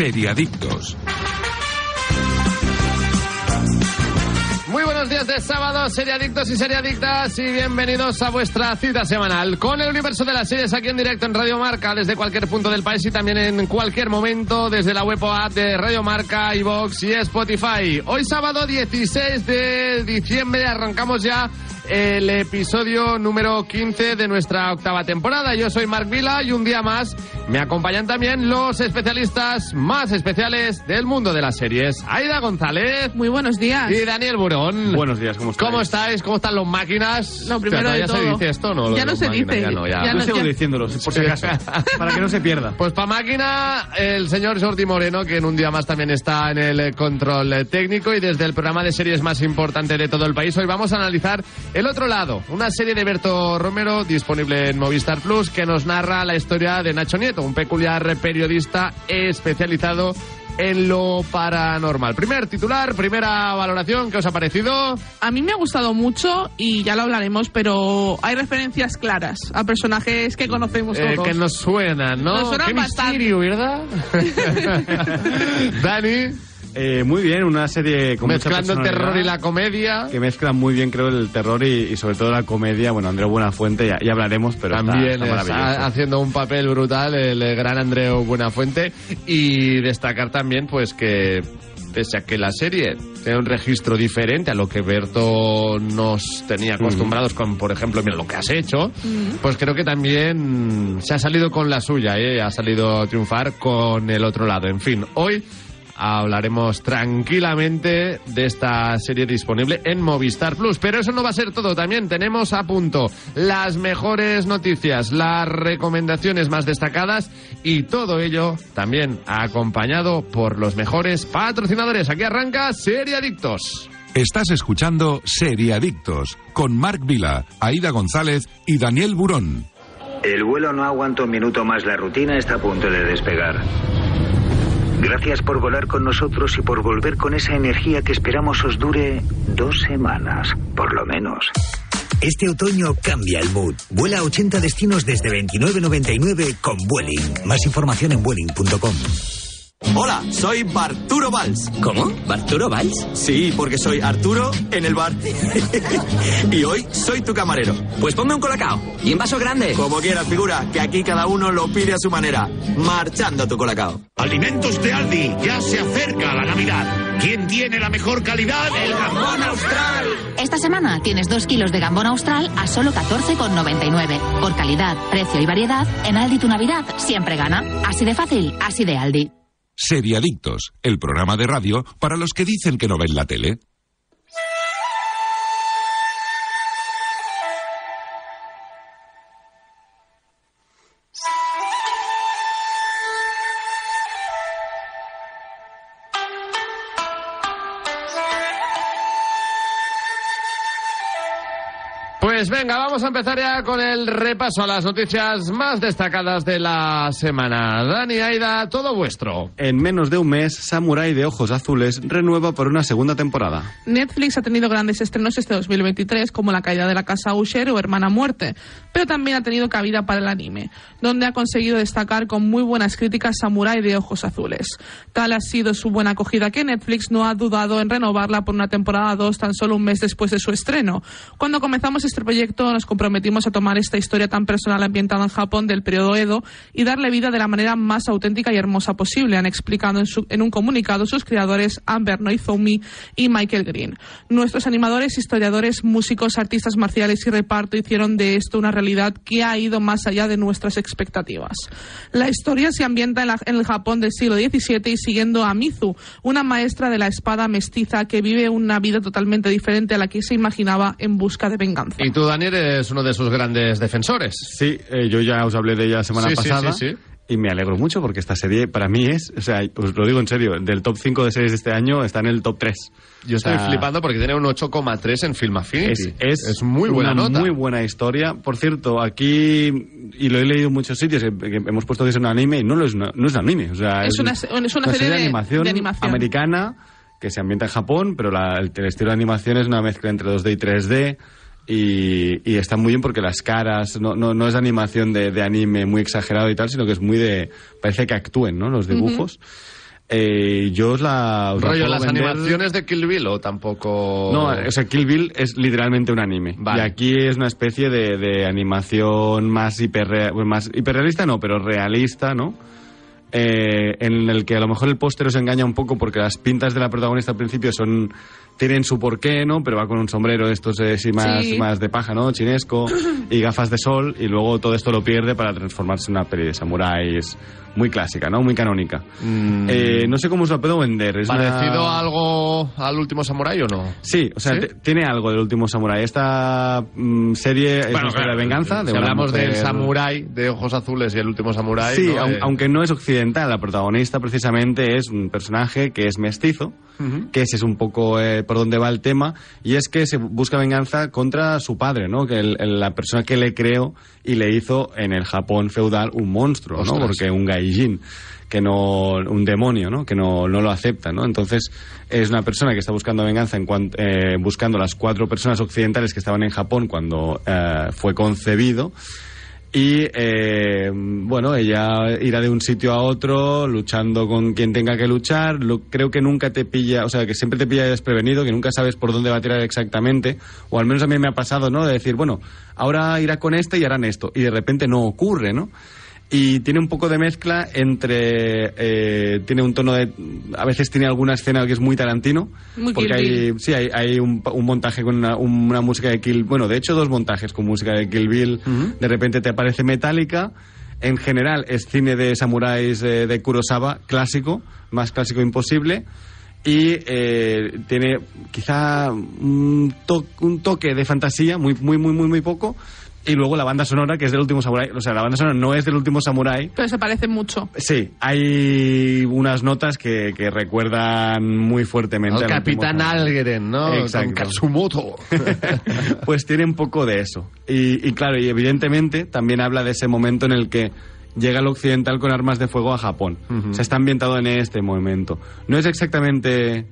Seriadictos. Muy buenos días de sábado, seriadictos y seriadictas, y bienvenidos a vuestra cita semanal con el universo de las series aquí en directo en Radio Marca, desde cualquier punto del país y también en cualquier momento, desde la web o de Radio Marca, iVox y Spotify. Hoy sábado 16 de diciembre arrancamos ya el episodio número 15 de nuestra octava temporada. Yo soy Marc Vila y un día más me acompañan también los especialistas más especiales del mundo de las series. Aida González. Muy buenos días. Y Daniel Burón. Buenos días, ¿cómo estáis? ¿Cómo estáis? ¿Cómo están los máquinas? Lo primero ya de se todo. dice esto, ¿no? Lo Ya no se máquinas, dice. Ya no, ya. Ya no- sigo ya- diciéndolo, por si acaso, para que no se pierda. Pues para máquina, el señor Jordi Moreno, que en un día más también está en el control técnico y desde el programa de series más importante de todo el país. Hoy vamos a analizar el otro lado, una serie de Berto Romero disponible en Movistar Plus que nos narra la historia de Nacho Nieto, un peculiar periodista especializado en lo paranormal. Primer titular, primera valoración, ¿qué os ha parecido? A mí me ha gustado mucho y ya lo hablaremos, pero hay referencias claras a personajes que conocemos Eh, todos. que nos suenan, ¿no? Nos suenan Qué bastante. misterio, ¿verdad? Dani, Eh, muy bien, una serie con mezclando el terror y la comedia. Que mezcla muy bien, creo, el terror y, y sobre todo la comedia. Bueno, Andreu Buenafuente, ya, ya hablaremos, pero También está, está maravilloso. haciendo un papel brutal el gran Andreu Buenafuente y destacar también pues que pese a que la serie tiene un registro diferente a lo que Berto nos tenía acostumbrados con, por ejemplo, mira lo que has hecho, pues creo que también se ha salido con la suya, ¿eh? ha salido a triunfar con el otro lado. En fin, hoy hablaremos tranquilamente de esta serie disponible en Movistar Plus. Pero eso no va a ser todo. También tenemos a punto las mejores noticias, las recomendaciones más destacadas y todo ello también acompañado por los mejores patrocinadores. Aquí arranca Serie Adictos. Estás escuchando Seriadictos con Marc Vila, Aida González y Daniel Burón. El vuelo no aguanta un minuto más, la rutina está a punto de despegar. Gracias por volar con nosotros y por volver con esa energía que esperamos os dure dos semanas, por lo menos. Este otoño cambia el mood. Vuela a 80 destinos desde 29.99 con Vueling. Más información en vueling.com. Hola, soy Barturo Valls. ¿Cómo? ¿Barturo Valls? Sí, porque soy Arturo en el bar. y hoy soy tu camarero. Pues ponme un colacao. Y en vaso grande. Como quieras, figura, que aquí cada uno lo pide a su manera. Marchando tu colacao. Alimentos de Aldi, ya se acerca la Navidad. ¿Quién tiene la mejor calidad? El jamón austral. Esta semana tienes 2 kilos de gambón austral a solo 14,99. Por calidad, precio y variedad, en Aldi tu Navidad siempre gana. Así de fácil, así de Aldi. Seriadictos, el programa de radio para los que dicen que no ven la tele. Venga, vamos a empezar ya con el repaso a las noticias más destacadas de la semana. Dani, Aida, todo vuestro. En menos de un mes, Samurai de Ojos Azules renueva por una segunda temporada. Netflix ha tenido grandes estrenos este 2023, como La caída de la casa Usher o Hermana Muerte, pero también ha tenido cabida para el anime, donde ha conseguido destacar con muy buenas críticas Samurai de Ojos Azules. Tal ha sido su buena acogida que Netflix no ha dudado en renovarla por una temporada 2 tan solo un mes después de su estreno. Cuando comenzamos este proyecto nos comprometimos a tomar esta historia tan personal ambientada en Japón del periodo Edo y darle vida de la manera más auténtica y hermosa posible, han explicado en, un comunicado sus creadores Amber Noizoumi y Michael Green. Nuestros animadores, historiadores, músicos, artistas marciales y reparto hicieron de esto una realidad que ha ido más allá de nuestras expectativas. La historia se ambienta en, el Japón del siglo XVII y siguiendo a Mizu, una maestra de la espada mestiza que vive una vida totalmente diferente a la que se imaginaba en busca de venganza. Eres uno de sus grandes defensores. Sí, eh, yo ya os hablé de ella la semana Sí, pasada. sí, sí. Y me alegro mucho porque esta serie para mí es, o sea, os lo digo en serio, del top 5 de series de este año está en el top 3. Yo estoy O sea, flipando porque tiene un 8,3 en Film Affinity. Es, es, muy buena una nota. muy buena historia. Por cierto, aquí, y lo he leído en muchos sitios, que, que hemos puesto que es un anime y no lo es, una- no es un anime. O sea, Es una se- es una serie de- animación, de animación. americana que se ambienta en Japón, pero la- el, el estilo de animación es una mezcla entre 2D y 3D. Y, y está muy bien porque las caras, no, no, no es animación de, de anime muy exagerado y tal, sino que es muy de. Parece que actúen, ¿no? Los dibujos. Eh, yo os la... os ¿Rollo las vender- animaciones de Kill Bill o tampoco...? No, o sea, Kill Bill es literalmente un anime. Vale. Y aquí es una especie de, de animación más, bueno, más hiperrealista, no, pero realista, ¿no? Eh, en el que a lo mejor el póster os engaña un poco porque las pintas de la protagonista al principio son tienen su porqué, ¿no? Pero va con un sombrero de estos eh, sí, más, Sí. más de paja, ¿no? Chinesco y gafas de sol y luego todo esto lo pierde para transformarse en una peli de samuráis muy clásica, ¿no? Muy canónica. Mm, Eh, no sé cómo os la puedo vender. Es una- ¿Parecido a algo al último Samurai o no? Sí, o sea, ¿Sí? tiene algo del último Samurai. Esta mm, serie es una historia de venganza. De si una hablamos del mujer- Samurai de ojos azules y el último Samurai. Sí, ¿no? aun- Eh, aunque no es occidental, la protagonista precisamente es un personaje que es mestizo, que ese es un poco eh, por donde va el tema, y es que se busca venganza contra su padre, ¿no? Que el- el- la persona que le creó y le hizo en el Japón feudal un monstruo, ¿no? Ostras. Porque un gaijin que no un demonio no que no, no lo acepta no entonces es una persona que está buscando venganza en cuan- eh, buscando las cuatro personas occidentales que estaban en Japón cuando eh, fue concebido y eh, bueno, ella irá de un sitio a otro luchando con quien tenga que luchar. Lo- creo que nunca te pilla, o sea, que siempre te pilla desprevenido, que nunca sabes por dónde va a tirar exactamente. O al menos a mí me ha pasado, ¿no? De decir, bueno, ahora irá con este y harán esto. Y de repente no ocurre, ¿no? Y tiene un poco de mezcla entre. eh, tiene un tono de. A veces tiene alguna escena que es muy Tarantino. Muy porque Kill hay, Bill. sí, hay, hay un, un montaje con una, un- una música de Kill Bueno, de hecho, dos montajes con música de Kill Bill. De repente te aparece Metallica. En general, es cine de samuráis eh, de Kurosawa, clásico, más clásico imposible. Y eh, tiene quizá un, to- un toque de fantasía, muy, muy, muy, muy, muy poco. Y luego la banda sonora, que es del último Samurai. O sea, la banda sonora no es del último Samurai, Pero se parece mucho. Sí, hay unas notas que, que recuerdan muy fuertemente Al Capitán Samurai. Algeren, ¿no? Exacto. Con Katsumoto. pues tiene un poco de eso. Y, y claro, y evidentemente también habla de ese momento en el que llega el occidental con armas de fuego a Japón. O sea, está ambientado en este momento. No es exactamente...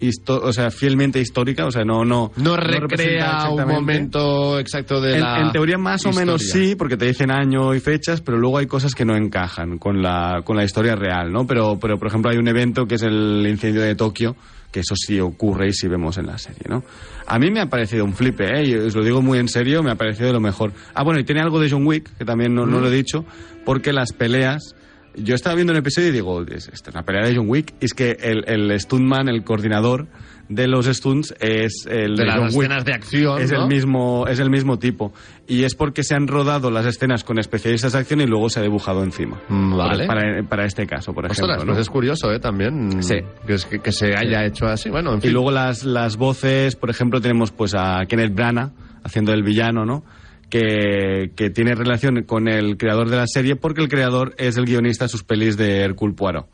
histo- o sea, fielmente histórica, o sea, no, no, No recrea un momento exacto de En, la. en teoría más o menos sí, porque te dicen año y fechas, pero luego hay cosas que no encajan con la, con la historia real, ¿no? Pero, pero, por ejemplo, hay un evento que es el incendio de Tokio, que eso sí ocurre y sí vemos en la serie, ¿no? A mí me ha parecido un flipe, ¿eh? Y os lo digo muy en serio, me ha parecido de lo mejor. Ah, bueno, y tiene algo de John Wick, que también no, no lo he dicho, porque las peleas... Yo estaba viendo un episodio y digo, es, esta es una pelea de John Wick, y es que el, el stuntman, el coordinador de los stunts es el De de, las John Wick. escenas de acción, Es ¿no? el mismo, es el mismo tipo. Y es porque se han rodado las escenas con especialistas de acción y luego se ha dibujado encima. Mm, Vale. Para, para este caso, por ejemplo. Pues es curioso, ¿eh? También. Sí. Que, se haya hecho así. Bueno, en Y luego las, las voces, por ejemplo, tenemos pues a Kenneth Branagh haciendo el villano, ¿no? Que, que tiene relación con el creador de la serie porque el creador es el guionista de sus pelis de Hercule Poirot.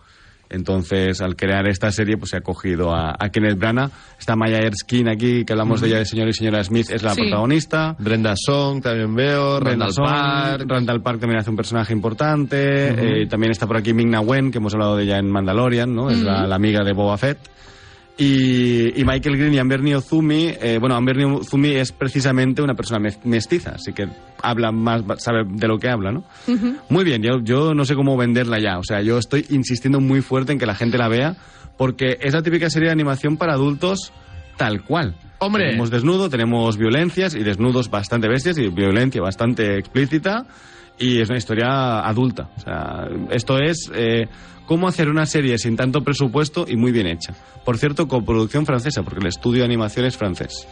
Entonces, al crear esta serie, pues se ha cogido a, a Kenneth Branagh. Está Maya Erskine aquí, que hablamos de ella de Señor y Señora Smith, es la Sí. protagonista. Brenda Song también veo. Brenda Randall Song, Park. Randall Park también hace un personaje importante. Eh, también está por aquí Ming-Na Wen, que hemos hablado de ella en Mandalorian, ¿no? Es la, la amiga de Boba Fett. Y, y Michael Green y Amber Ozumi, eh, bueno, Amber Ozumi es precisamente una persona mestiza, así que habla más, sabe de lo que habla, ¿no? Muy bien, yo, yo no sé cómo venderla ya, o sea, yo estoy insistiendo muy fuerte en que la gente la vea, porque es la típica serie de animación para adultos tal cual. Hombre. Tenemos desnudo, tenemos violencias y desnudos bastante bestias y violencia bastante explícita y es una historia adulta. O sea, esto es eh, cómo hacer una serie sin tanto presupuesto y muy bien hecha. Por cierto, coproducción francesa, porque el estudio de animación es francés.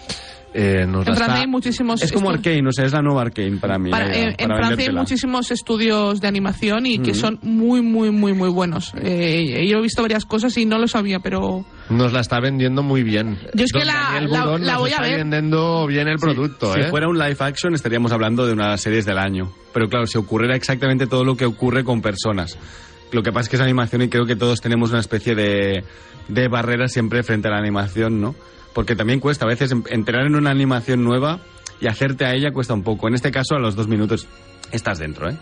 Eh, nos la En Francia está- hay muchísimos. Es como estu- Arcane, o sea, es la nueva Arcane para mí. para- eh, en, en para Francia hay muchísimos estudios de animación y que son muy, muy, muy, muy buenos. Eh, yo he visto varias cosas y no lo sabía, pero Nos la está vendiendo muy bien. Yo es que Don la- Daniel la- la nos voy a está ver. vendiendo bien el producto, Si ¿eh? fuera un live action estaríamos hablando de unas series del año. Pero claro, si ocurriera exactamente todo lo que ocurre con personas. Lo que pasa es que es animación y creo que todos tenemos una especie de, de barrera siempre frente a la animación, ¿no? Porque también cuesta a veces entrar en una animación nueva y hacerte a ella cuesta un poco. En este caso, a los dos minutos estás dentro, ¿eh?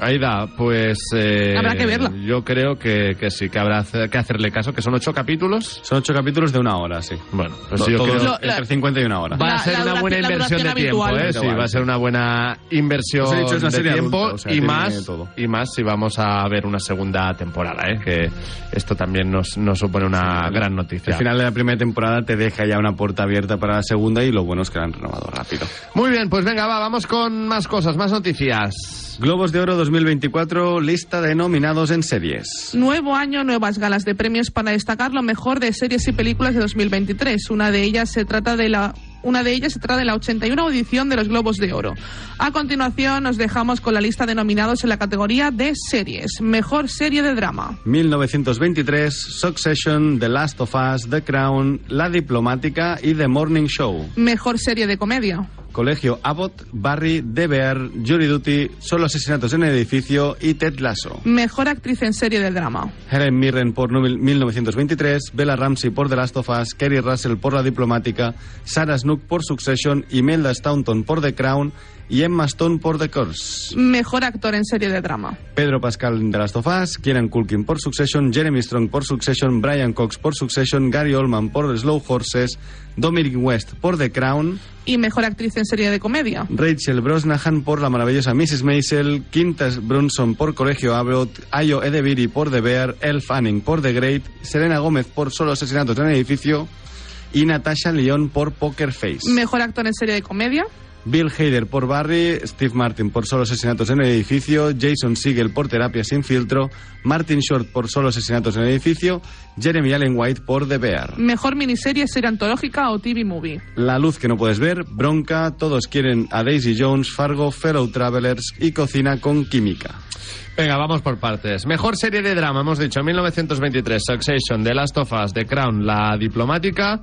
Aida, pues... eh, Habrá que verla. Yo creo que, que sí, que habrá que hacerle caso, que son ocho capítulos. Son ocho capítulos de una hora, sí. Bueno, pues To- yo creo... Lo- la- entre 50 y una hora. Va a ser una buena inversión de tiempo. ¿eh? Sí, va a ser una buena inversión de tiempo adulta, o sea, y más todo. y más si vamos a ver una segunda temporada, ¿eh? Que esto también nos, nos supone una gran noticia. Al final de la primera temporada te deja ya una puerta abierta para la segunda y lo bueno es que la han renovado rápido. Muy bien, pues venga, va, vamos con más cosas, más noticias. Globos de Oro 2024, lista de nominados en series. Nuevo año, nuevas galas de premios para destacar lo mejor de series y películas de 2023. Una de ellas se trata de la una de ellas se trata de la 81 edición de los Globos de Oro. A continuación nos dejamos con la lista de nominados en la categoría de series. Mejor serie de drama. 1923, Succession, The Last of Us, The Crown, La Diplomática y The Morning Show. Mejor serie de comedia. Colegio Abbott, Barry, The Bear, Jury Duty, Solo asesinatos en el edificio y Ted Lasso. Mejor actriz en serie de drama. Helen Mirren por nu- 1923, Bella Ramsey por The Last of Us, Kerry Russell por La Diplomática, Sarah Snook por Succession, Imelda Staunton por The Crown y Emma Stone por The Curse. Mejor actor en serie de drama. Pedro Pascal en The Last of Us, Kieran Culkin por Succession, Jeremy Strong por Succession, Brian Cox por Succession, Gary Oldman por Slow Horses, Dominic West por The Crown, Y mejor actriz en serie de comedia. Rachel Brosnahan por la maravillosa Mrs. Maisel, Quintas Brunson por Colegio Abbott, Ayo Edebiri por The Bear, Elle Fanning por The Great, Selena Gómez por Solo asesinatos en el edificio y Natasha Lyon por Poker Face. Mejor actor en serie de comedia. Bill Hader por Barry, Steve Martin por Solo asesinatos en el edificio, Jason Segel por Terapia sin filtro, Martin Short por Solo asesinatos en el edificio, Jeremy Allen White por The Bear. Mejor miniserie, serie antológica o TV movie. La luz que no puedes ver, Bronca, Todos quieren a Daisy Jones, Fargo, Fellow Travelers y Cocina con Química. Venga, vamos por partes. Mejor serie de drama, hemos dicho 1923, Succession, The Last of Us, The Crown, La Diplomática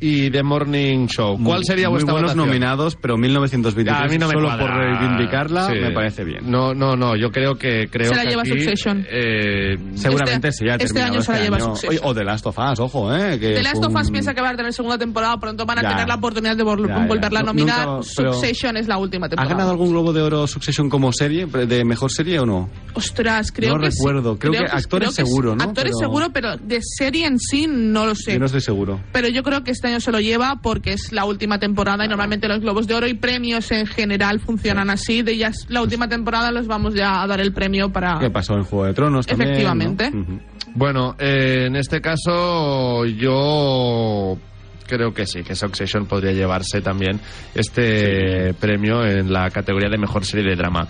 y The Morning Show. ¿Cuál sería Muy vuestra buenos votación? nominados, pero 1923 Ya, a mí no me solo cuadra. por reivindicarla Sí. me parece bien. No, no, no, yo creo que creo Se la que lleva aquí, Succession. eh, Seguramente Este- sí, ha este terminado año se la este lleva año. Succession. O The Last of Us, ojo, ¿eh? Que The Last of Us piensa que va a tener segunda temporada, pronto van a Ya, tener la oportunidad de vol- Ya, ya. volverla a No- nominar. nunca- Succession es la última ¿Ha temporada. ganado algún Globo de Oro Succession como serie, de mejor serie o no? Ostras, creo No que sí. recuerdo, creo que actores creo seguro. ¿no? Actores Pero- seguro, pero de serie en sí no lo sé. Yo no estoy seguro. Pero yo creo que este año se lo lleva porque es la última temporada y normalmente los Globos de Oro y premios en general funcionan así. De ya es la última temporada los vamos ya a dar el premio para... ¿Qué pasó en Juego de Tronos también? Efectivamente. Bueno, eh, en este caso yo creo que sí, que Succession podría llevarse también este premio en la categoría de mejor serie de drama.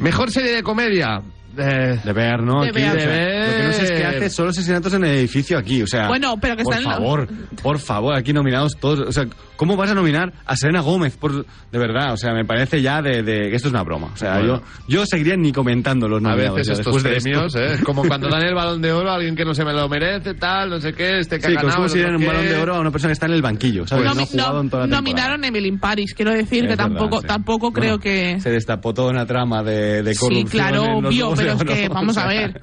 Mejor serie de comedia. Eh, De ver, ¿no? De Aquí, ver. o sea, Lo que no sé es que hace solo asesinatos en el edificio aquí, o sea... Bueno, pero que por están en la- favor, por favor, aquí nominados todos. O sea, ¿cómo vas a nominar a Selena Gómez? Por, de verdad, o sea, me parece ya de, de que esto es una broma. O sea, Bueno. yo, yo seguiría ni comentando los a nominados. veces ya, estos después de esto. premios, ¿eh? como cuando dan el balón de oro a alguien que no se me lo merece, tal, no sé qué, este que Sí, ha como ganado. si dieran no un balón de oro a una persona que está en el banquillo, ¿sabes? Nomi- no ha jugado en toda la no- nominaron a Emily Paris, quiero decir Es que verdad, tampoco sí. tampoco creo Bueno, que... Se destapó toda una trama de, de Sí, corrupción. claro, en los obvio, de pero es que, vamos O a ver.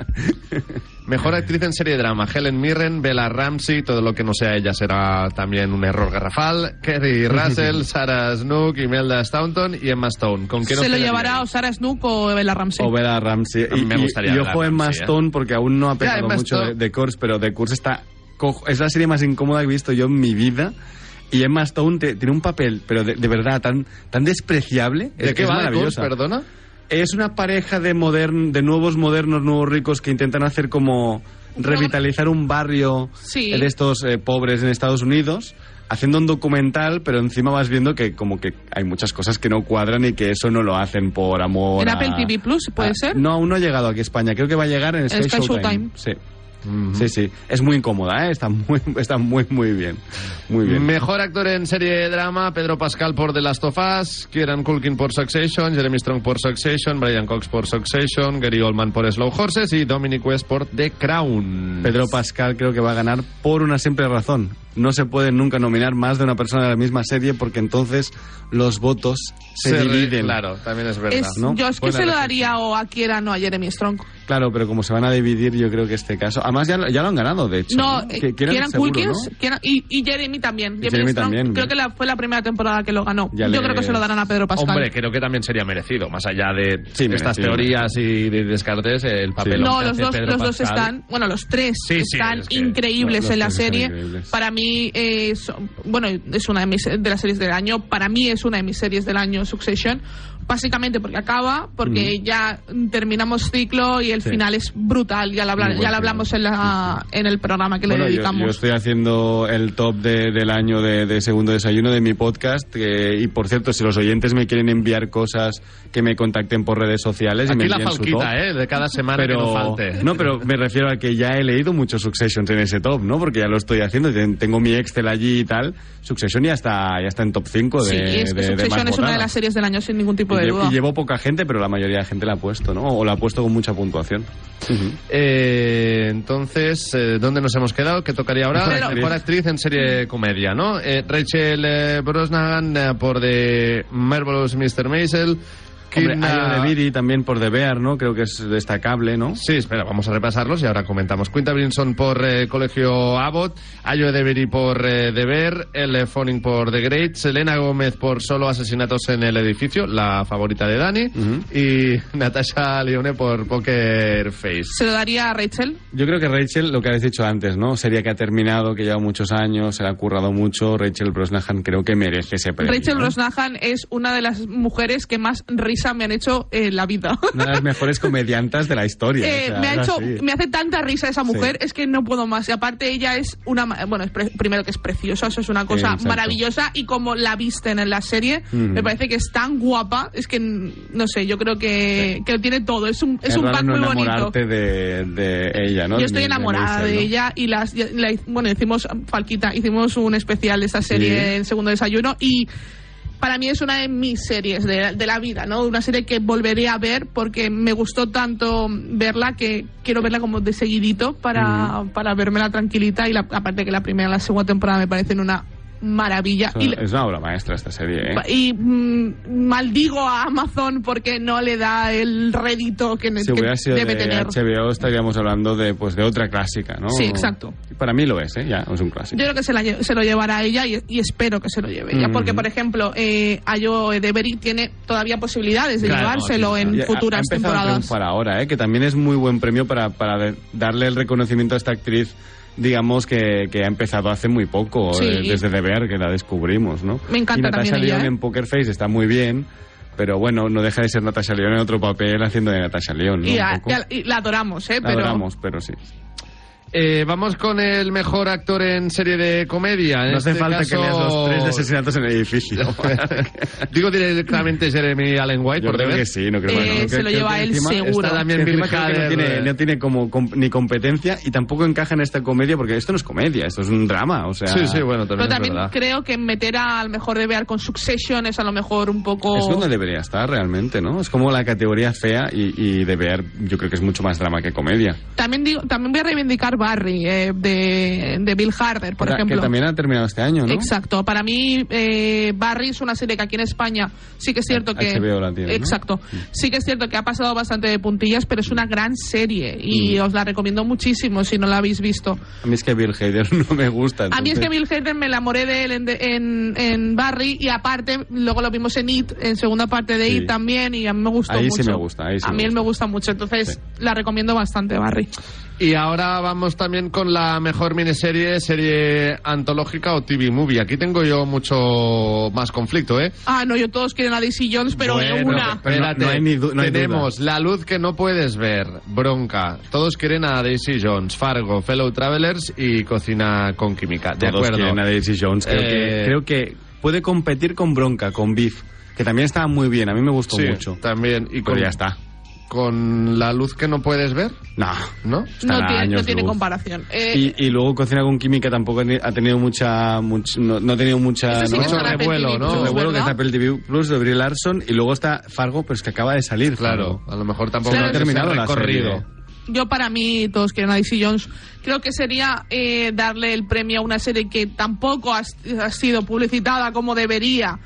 Mejor actriz en serie de drama, Helen Mirren, Bella Ramsey, todo lo que no sea ella será también un error garrafal. Kerry Russell, Sarah Snook, Imelda Staunton y Emma Stone. ¿Con qué Se lo llevará o Sarah Snook o Bella Ramsey. O Bella Ramsey. Y, me y- gustaría y Bella ojo en Ramsey, Emma ¿eh? Stone porque aún no ha pegado Emma mucho de, de Curse, pero de Curse está... co- Es la serie más incómoda que he visto yo en mi vida. Y Emma Stone te- tiene un papel, pero de, de verdad, tan, tan despreciable. ¿De es, qué es va maravillosa. perdona? Es una pareja de, modern, de nuevos modernos, nuevos ricos que intentan hacer como revitalizar un barrio Sí. de estos eh, pobres en Estados Unidos, haciendo un documental, pero encima vas viendo que como que hay muchas cosas que no cuadran y que eso no lo hacen por amor. ¿En a- Apple TV Plus, puede a- ser? No, aún no ha llegado aquí a España. Creo que va a llegar en Sky, Sky Showtime. Showtime. Sí. Sí, sí. Es muy incómoda, ¿eh? Está muy, está muy, muy bien. Muy bien. Mejor actor en serie de drama, Pedro Pascal por The Last of Us, Kieran Culkin por Succession, Jeremy Strong por Succession, Brian Cox por Succession, Gary Oldman por Slow Horses y Dominic West por The Crown. Pedro Pascal creo que va a ganar por una simple razón. No se puede nunca nominar más de una persona de la misma serie porque entonces los votos se, Se re- dividen. Claro, también es verdad. Es- ¿no? Yo es que Buena se lo daría o a Kieran o a Jeremy Strong. Claro, pero como se van a dividir, yo creo que este caso. Además, ya, lo- ya lo han ganado, de hecho. No, Que- eh, Kieran ¿no? Kieran- y, y Jeremy también. Y Jeremy Strong, también, Creo ¿no? que la- fue la primera temporada que lo ganó. Ya Yo le- creo que se lo darán a Pedro Pascal. Hombre, creo que también sería merecido, más allá de Sí, estas merecido. teorías y de descartes, el papel. no, los dos, los dos están, bueno, los tres Sí, sí, están es que increíbles los en la serie. Para mí, eh, son- bueno, es una de, mis, de las series del año. Para mí es una de mis series del año Succession. Básicamente porque acaba, porque ya mm, terminamos ciclo y el Sí. final es brutal. Ya lo, buen ya lo hablamos en, la, en el programa que Bueno, le yo- dedicamos. Yo, estoy haciendo el top de- del año de, de segundo desayuno de mi podcast. que- y por cierto, si los oyentes me quieren enviar cosas, que me contacten por redes sociales. y me Aquí la falquita, top. ¿eh? De cada semana pero, que no falte. No, pero me refiero a que ya he leído muchos Successions en ese top, ¿no? Porque ya lo estoy haciendo. ten- Tengo mi Excel allí y tal. Succession ya está, ya está en top 5 de, sí, es que de- de Succession más es una de las series del año sin ningún tipo Y, de lle- duda. y llevo poca gente, pero la mayoría de gente la ha puesto, ¿no? O la ha puesto con mucha puntuación. Ujú. Eh, entonces, eh, ¿dónde nos hemos quedado? ¿Qué tocaría ahora? Pero- Mejor actriz en serie comedia, ¿no? Eh, Rachel eh, Brosnahan eh, por The Marvelous Mr. Maisel. Hombre, de Viri también por The Bear, ¿no? Creo que es destacable, ¿no? Sí, espera, vamos a repasarlos y ahora comentamos. Quinta Brinson por eh, Colegio Abbott, Ayo Devery por eh, The Bear, Elle Fanning por The Great, Selena Gómez por Solo Asesinatos en el Edificio, la favorita de Dani, Ujú. y Natasha Leone por Poker Face. Se lo daría a Rachel. Yo creo que Rachel, lo que habéis dicho antes, ¿no? Sería que ha terminado, que lleva muchos años, se le ha currado mucho. Rachel Brosnahan creo que merece ese premio. Rachel ¿no? Brosnahan es una de las mujeres que más risa me han hecho en la vida. Una de las mejores comediantas de la historia. Eh, o sea, me ha hecho, así. me hace tanta risa esa mujer, Sí. es que no puedo más. Y aparte ella es una, bueno, es pre- primero que es preciosa, eso es una cosa maravillosa y como la visten en la serie, me parece que es tan guapa, es que no sé, yo creo que, que lo tiene todo, es un, es Es un pack no muy bonito. de, de ella, ¿no? Yo estoy De- enamorada de, ella y las la- bueno hicimos Falquita hicimos un especial de esta serie en segundo desayuno y para mí es una de mis series de, de la vida, ¿no? Una serie que volveré a ver porque me gustó tanto verla que quiero verla como de seguidito para, para vermela tranquilita y la, aparte que la primera y la segunda temporada me parecen una maravilla. Es Y, una- Es una obra maestra esta serie, ¿eh? y, mm, maldigo a Amazon porque no le da el rédito que, Si que hubiera sido debe de tener. HBO estaríamos hablando de pues de otra clásica, ¿no? Sí, exacto. Para mí lo es, ¿eh? Ya, es un clásico. Yo creo que se, la se lo llevará ella y, y espero que se lo lleve ella. Mm. Porque, por ejemplo, eh, Ayo Devery tiene todavía posibilidades de Claro, llevárselo sí, en Y ha- ha futuras temporadas. triunfar ahora, ¿eh? que también es muy buen premio para, para darle el reconocimiento a esta actriz, digamos, que, que ha empezado hace muy poco, Sí. eh, desde The Bear, que la descubrimos, ¿no? Me encanta y Natasha también ella, Lyonne ¿eh? en Poker Face está muy bien, pero bueno, no deja de ser Natasha Lyonne en otro papel haciendo de Natasha a- y la adoramos, ¿eh? La Pero adoramos, pero sí. Eh, vamos con el mejor actor en serie de comedia. En No hace este falta que caso- leas los tres de asesinatos en el edificio. Digo directamente Jeremy Allen White Yo por creo deber. que sí, no creo Eh, bueno, se creo- lo lleva que él encima seguro. Está también Bill que no tiene, no tiene como com- ni competencia y tampoco encaja en esta comedia porque esto no es comedia, esto es un drama, o sea... Sí, sí, bueno, también, pero también es creo que meter a- al mejor de Bear con Succession es a lo mejor un poco... Es donde debería estar realmente, ¿no? Es como la categoría fea y, y de ver, yo creo que es mucho más drama que comedia. También digo, también voy a reivindicar Barry eh, de, de Bill Harder, por ejemplo. que también ha terminado este año, ¿no? Exacto. Para mí, eh, Barry es una serie que aquí en España sí que es cierto que. HBO la tiene, ¿no? Exacto. Sí que es cierto que ha pasado bastante de puntillas, pero es una gran serie y Mm. os la recomiendo muchísimo si no la habéis visto. A mí es que Bill Hader no me gusta. A mí es que entonces- Bill Hader me enamoré de él en, en, en Barry y aparte luego lo vimos en It, en segunda parte de Sí. It también y a mí me gustó Ahí sí mucho. me gusta, ahí sí a me mí él gusta. me gusta mucho, entonces Sí. la recomiendo bastante Barry. Y ahora vamos también con la mejor miniserie, serie antológica o TV movie. Aquí tengo yo mucho más conflicto, ¿eh? Ah, no, yo todos quieren a Daisy Jones, pero de Bueno, una. pero no- espérate. no hay ni no hay Tenemos La luz que no puedes ver, Bronca. Todos quieren a Daisy Jones, Fargo, Fellow Travelers y Cocina con Química. De Todos acuerdo. quieren a Daisy Jones. Creo, Eh, que, creo que puede competir con Bronca, con Beef, que también estaba muy bien. A mí me gustó Sí, mucho. también. Y Pero con, ya está. Con La luz que no puedes ver, No. ¿no? No tiene, no años tiene luz. comparación. Eh, Y, y luego Cocina con Química tampoco ha tenido mucha. much- no, no ha tenido mucha. Sí Apple revuelo, ¿no? Plus, Mucho revuelo que está Apple TV Plus de Brie Larson y luego está Fargo, pero es que acaba de salir. Claro, Fargo. a lo mejor tampoco Claro, ha no ha terminado la recorrido. serie. Yo para mí, todos quieren a DC Jones, creo que sería eh, darle el premio a una serie que tampoco ha, ha sido publicitada como debería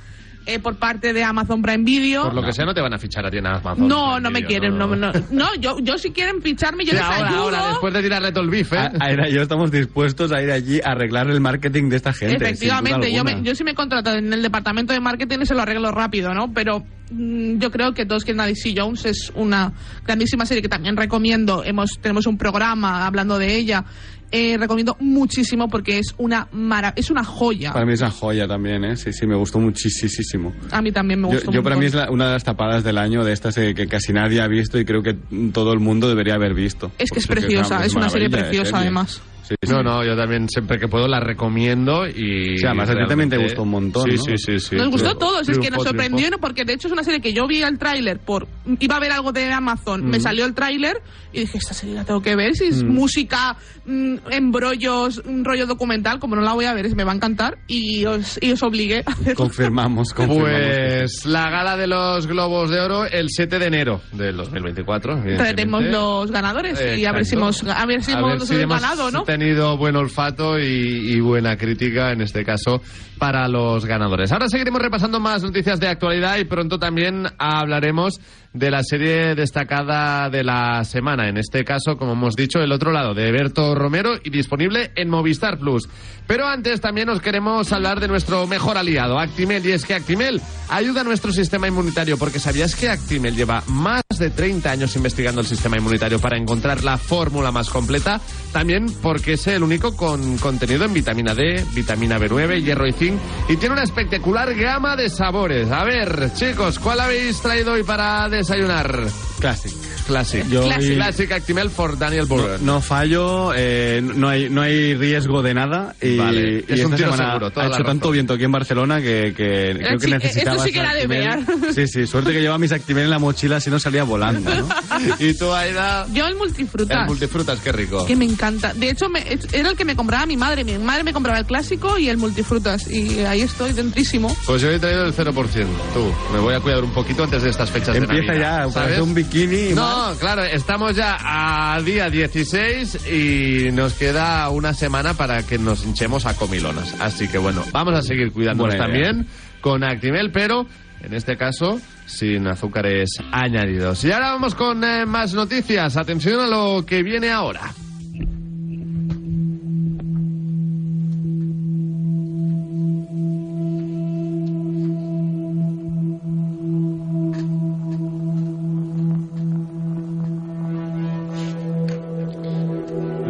eh, por parte de Amazon Prime Video. Por lo que sea, no te van a fichar a ti en Amazon. No, Prime no me Video, quieren, no, no, no, yo, yo si quieren ficharme, yo Sí, les ahora, ayudo. ahora, después de tirarle todo el bife. ¿eh? Aira y yo estamos dispuestos a ir allí a arreglar el marketing de esta gente. Efectivamente, yo, me, yo sí me he contratado en el departamento de marketing y se lo arreglo rápido, ¿no? Pero mm, yo creo que todos quieren a DC Jones es una grandísima serie que también recomiendo. Hemos tenemos un programa hablando de ella. Eh, recomiendo muchísimo porque es una mara es una joya. Para mí es una joya también, ¿eh? Sí, sí, me gustó muchísimo. A mí también me gustó. yo para mí es la- una de las tapadas del año de estas eh, que casi nadie ha visto y creo que todo el mundo debería haber visto. Es que es preciosa, es una serie preciosa además. Sí, sí. No, no, yo también siempre que puedo la recomiendo y... Sí, además a ti también te gustó un montón, Sí, ¿no? sí, sí, sí. Nos gustó a todos, es que nos sorprendió triunfó. ¿no? porque de hecho es una serie que yo vi el tráiler por iba a ver algo de Amazon, Mm. me salió el tráiler y dije esta serie la tengo que ver si es Mm. música, mm, embrollos, un rollo documental, como no la voy a ver, es- me va a encantar y os y os obligué a hacerlo. Confirmamos, confirmamos. Pues la gala de los Globos de Oro el 7 de enero del 2024. evidentemente. Traeremos los ganadores y a ver si hemos a ver si A hemos, ver si hemos ganado, ¿no? Tenido buen olfato y, y buena crítica, en este caso, para los ganadores. Ahora seguiremos repasando más noticias de actualidad y pronto también hablaremos de la serie destacada de la semana. En este caso, como hemos dicho, el otro lado de Berto Romero y disponible en Movistar Plus. Pero antes también os queremos hablar de nuestro mejor aliado, Actimel. Y es que Actimel ayuda a nuestro sistema inmunitario, porque ¿sabías que Actimel lleva más de 30 años investigando el sistema inmunitario para encontrar la fórmula más completa? También porque es el único con contenido en vitamina D, vitamina B9, hierro y zinc y tiene una espectacular gama de sabores. A ver, chicos, ¿cuál habéis traído hoy para desayunar? Classic. Classic. Yo Classic. hoy- Classic Actimel for Daniel Burren. No fallo, eh, no, hay, no hay riesgo de nada. Y, Vale, y es un tiro seguro, toda ha hecho razón. tanto viento aquí en Barcelona que, que creo que necesitaba. esto sí que era de ver. Sí, sí, suerte que lleva mis Actimel en la mochila si no salía volando. ¿no? y tú, Aida, Yo el multifrutas. el multifrutas, qué rico. que me encanta. De hecho, me- era el que me compraba mi madre. Mi madre me compraba el clásico y el multifrutas. Y ahí estoy dentrísimo. Pues yo he traído el 0%. Tú, me voy a cuidar un poquito antes de estas fechas Empieza de Navidad. ya, ¿sabes? un bikini. y No, claro, estamos ya a día 16 y nos queda una semana para que nos hinchemos a comilonas. Así que bueno, vamos a seguir cuidándonos Buena idea. también con Actimel, pero en este caso sin azúcares añadidos. Y ahora vamos con eh, más noticias. Atención a lo que viene ahora.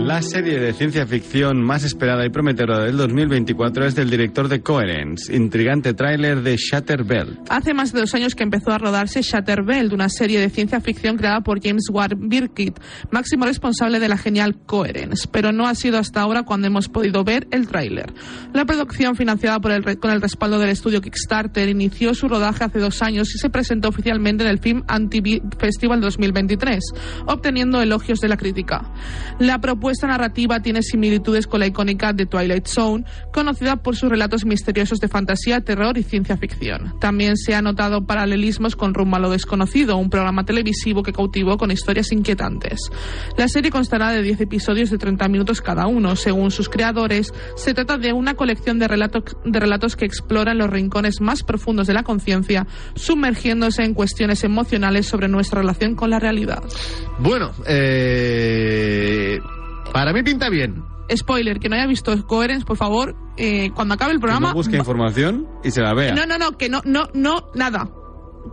La serie de ciencia ficción más esperada y prometedora del 2024 es del director de Coherence, intrigante tráiler de Shatterbelt. Hace más de dos años que empezó a rodarse Shatterbelt, una serie de ciencia ficción creada por James Ward Birkitt, máximo responsable de la genial Coherence, pero no ha sido hasta ahora cuando hemos podido ver el tráiler. La producción, financiada por el, con el respaldo del estudio Kickstarter, inició su rodaje hace dos años y se presentó oficialmente en el Film Anti Festival 2023, obteniendo elogios de la crítica. La propuesta narrativa tiene similitudes con la icónica The Twilight Zone, conocida por sus relatos misteriosos de fantasía, terror y ciencia ficción. También se han notado paralelismos con Rumbo a lo desconocido, un programa televisivo que cautivó con historias inquietantes. La serie constará de 10 episodios de 30 minutos cada uno. Según sus creadores, se trata de una colección de relatos, de relatos que exploran los rincones más profundos de la conciencia, sumergiéndose en cuestiones emocionales sobre nuestra relación con la realidad. Bueno, eh, para mí pinta bien. Spoiler, que no haya visto Coherence, por favor, eh, cuando acabe el Que programa... no busque va- información y se la vea. No, no, no, que no, no, no, nada.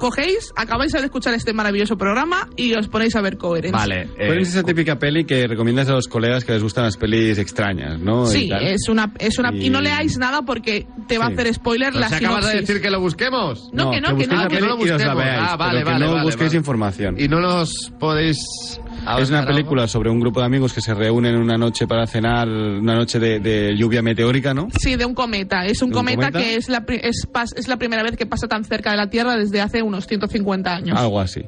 Cogéis, acabáis de escuchar este maravilloso programa y os ponéis a ver Coherence. Vale. eh, Coherence es esa típica peli que recomiendas a los colegas que les gustan las pelis extrañas, ¿no? Sí, es una, es una, y... Y- no leáis nada porque te va Sí. a hacer spoiler ¿nos la acabas de sinopsis. decir que lo busquemos? No, que no, que no, la que no lo y os la busquemos. veáis, Ah, vale, pero que vale, no vale, busquéis vale. información. Y no nos podéis... Es una película sobre un grupo de amigos que se reúnen una noche para cenar, una noche de, de lluvia meteórica, ¿no? Sí, de un cometa. Es un ¿De un cometa, que es la, pri- es, pas- es la primera vez que pasa tan cerca de la Tierra desde hace unos 150 años. Algo así.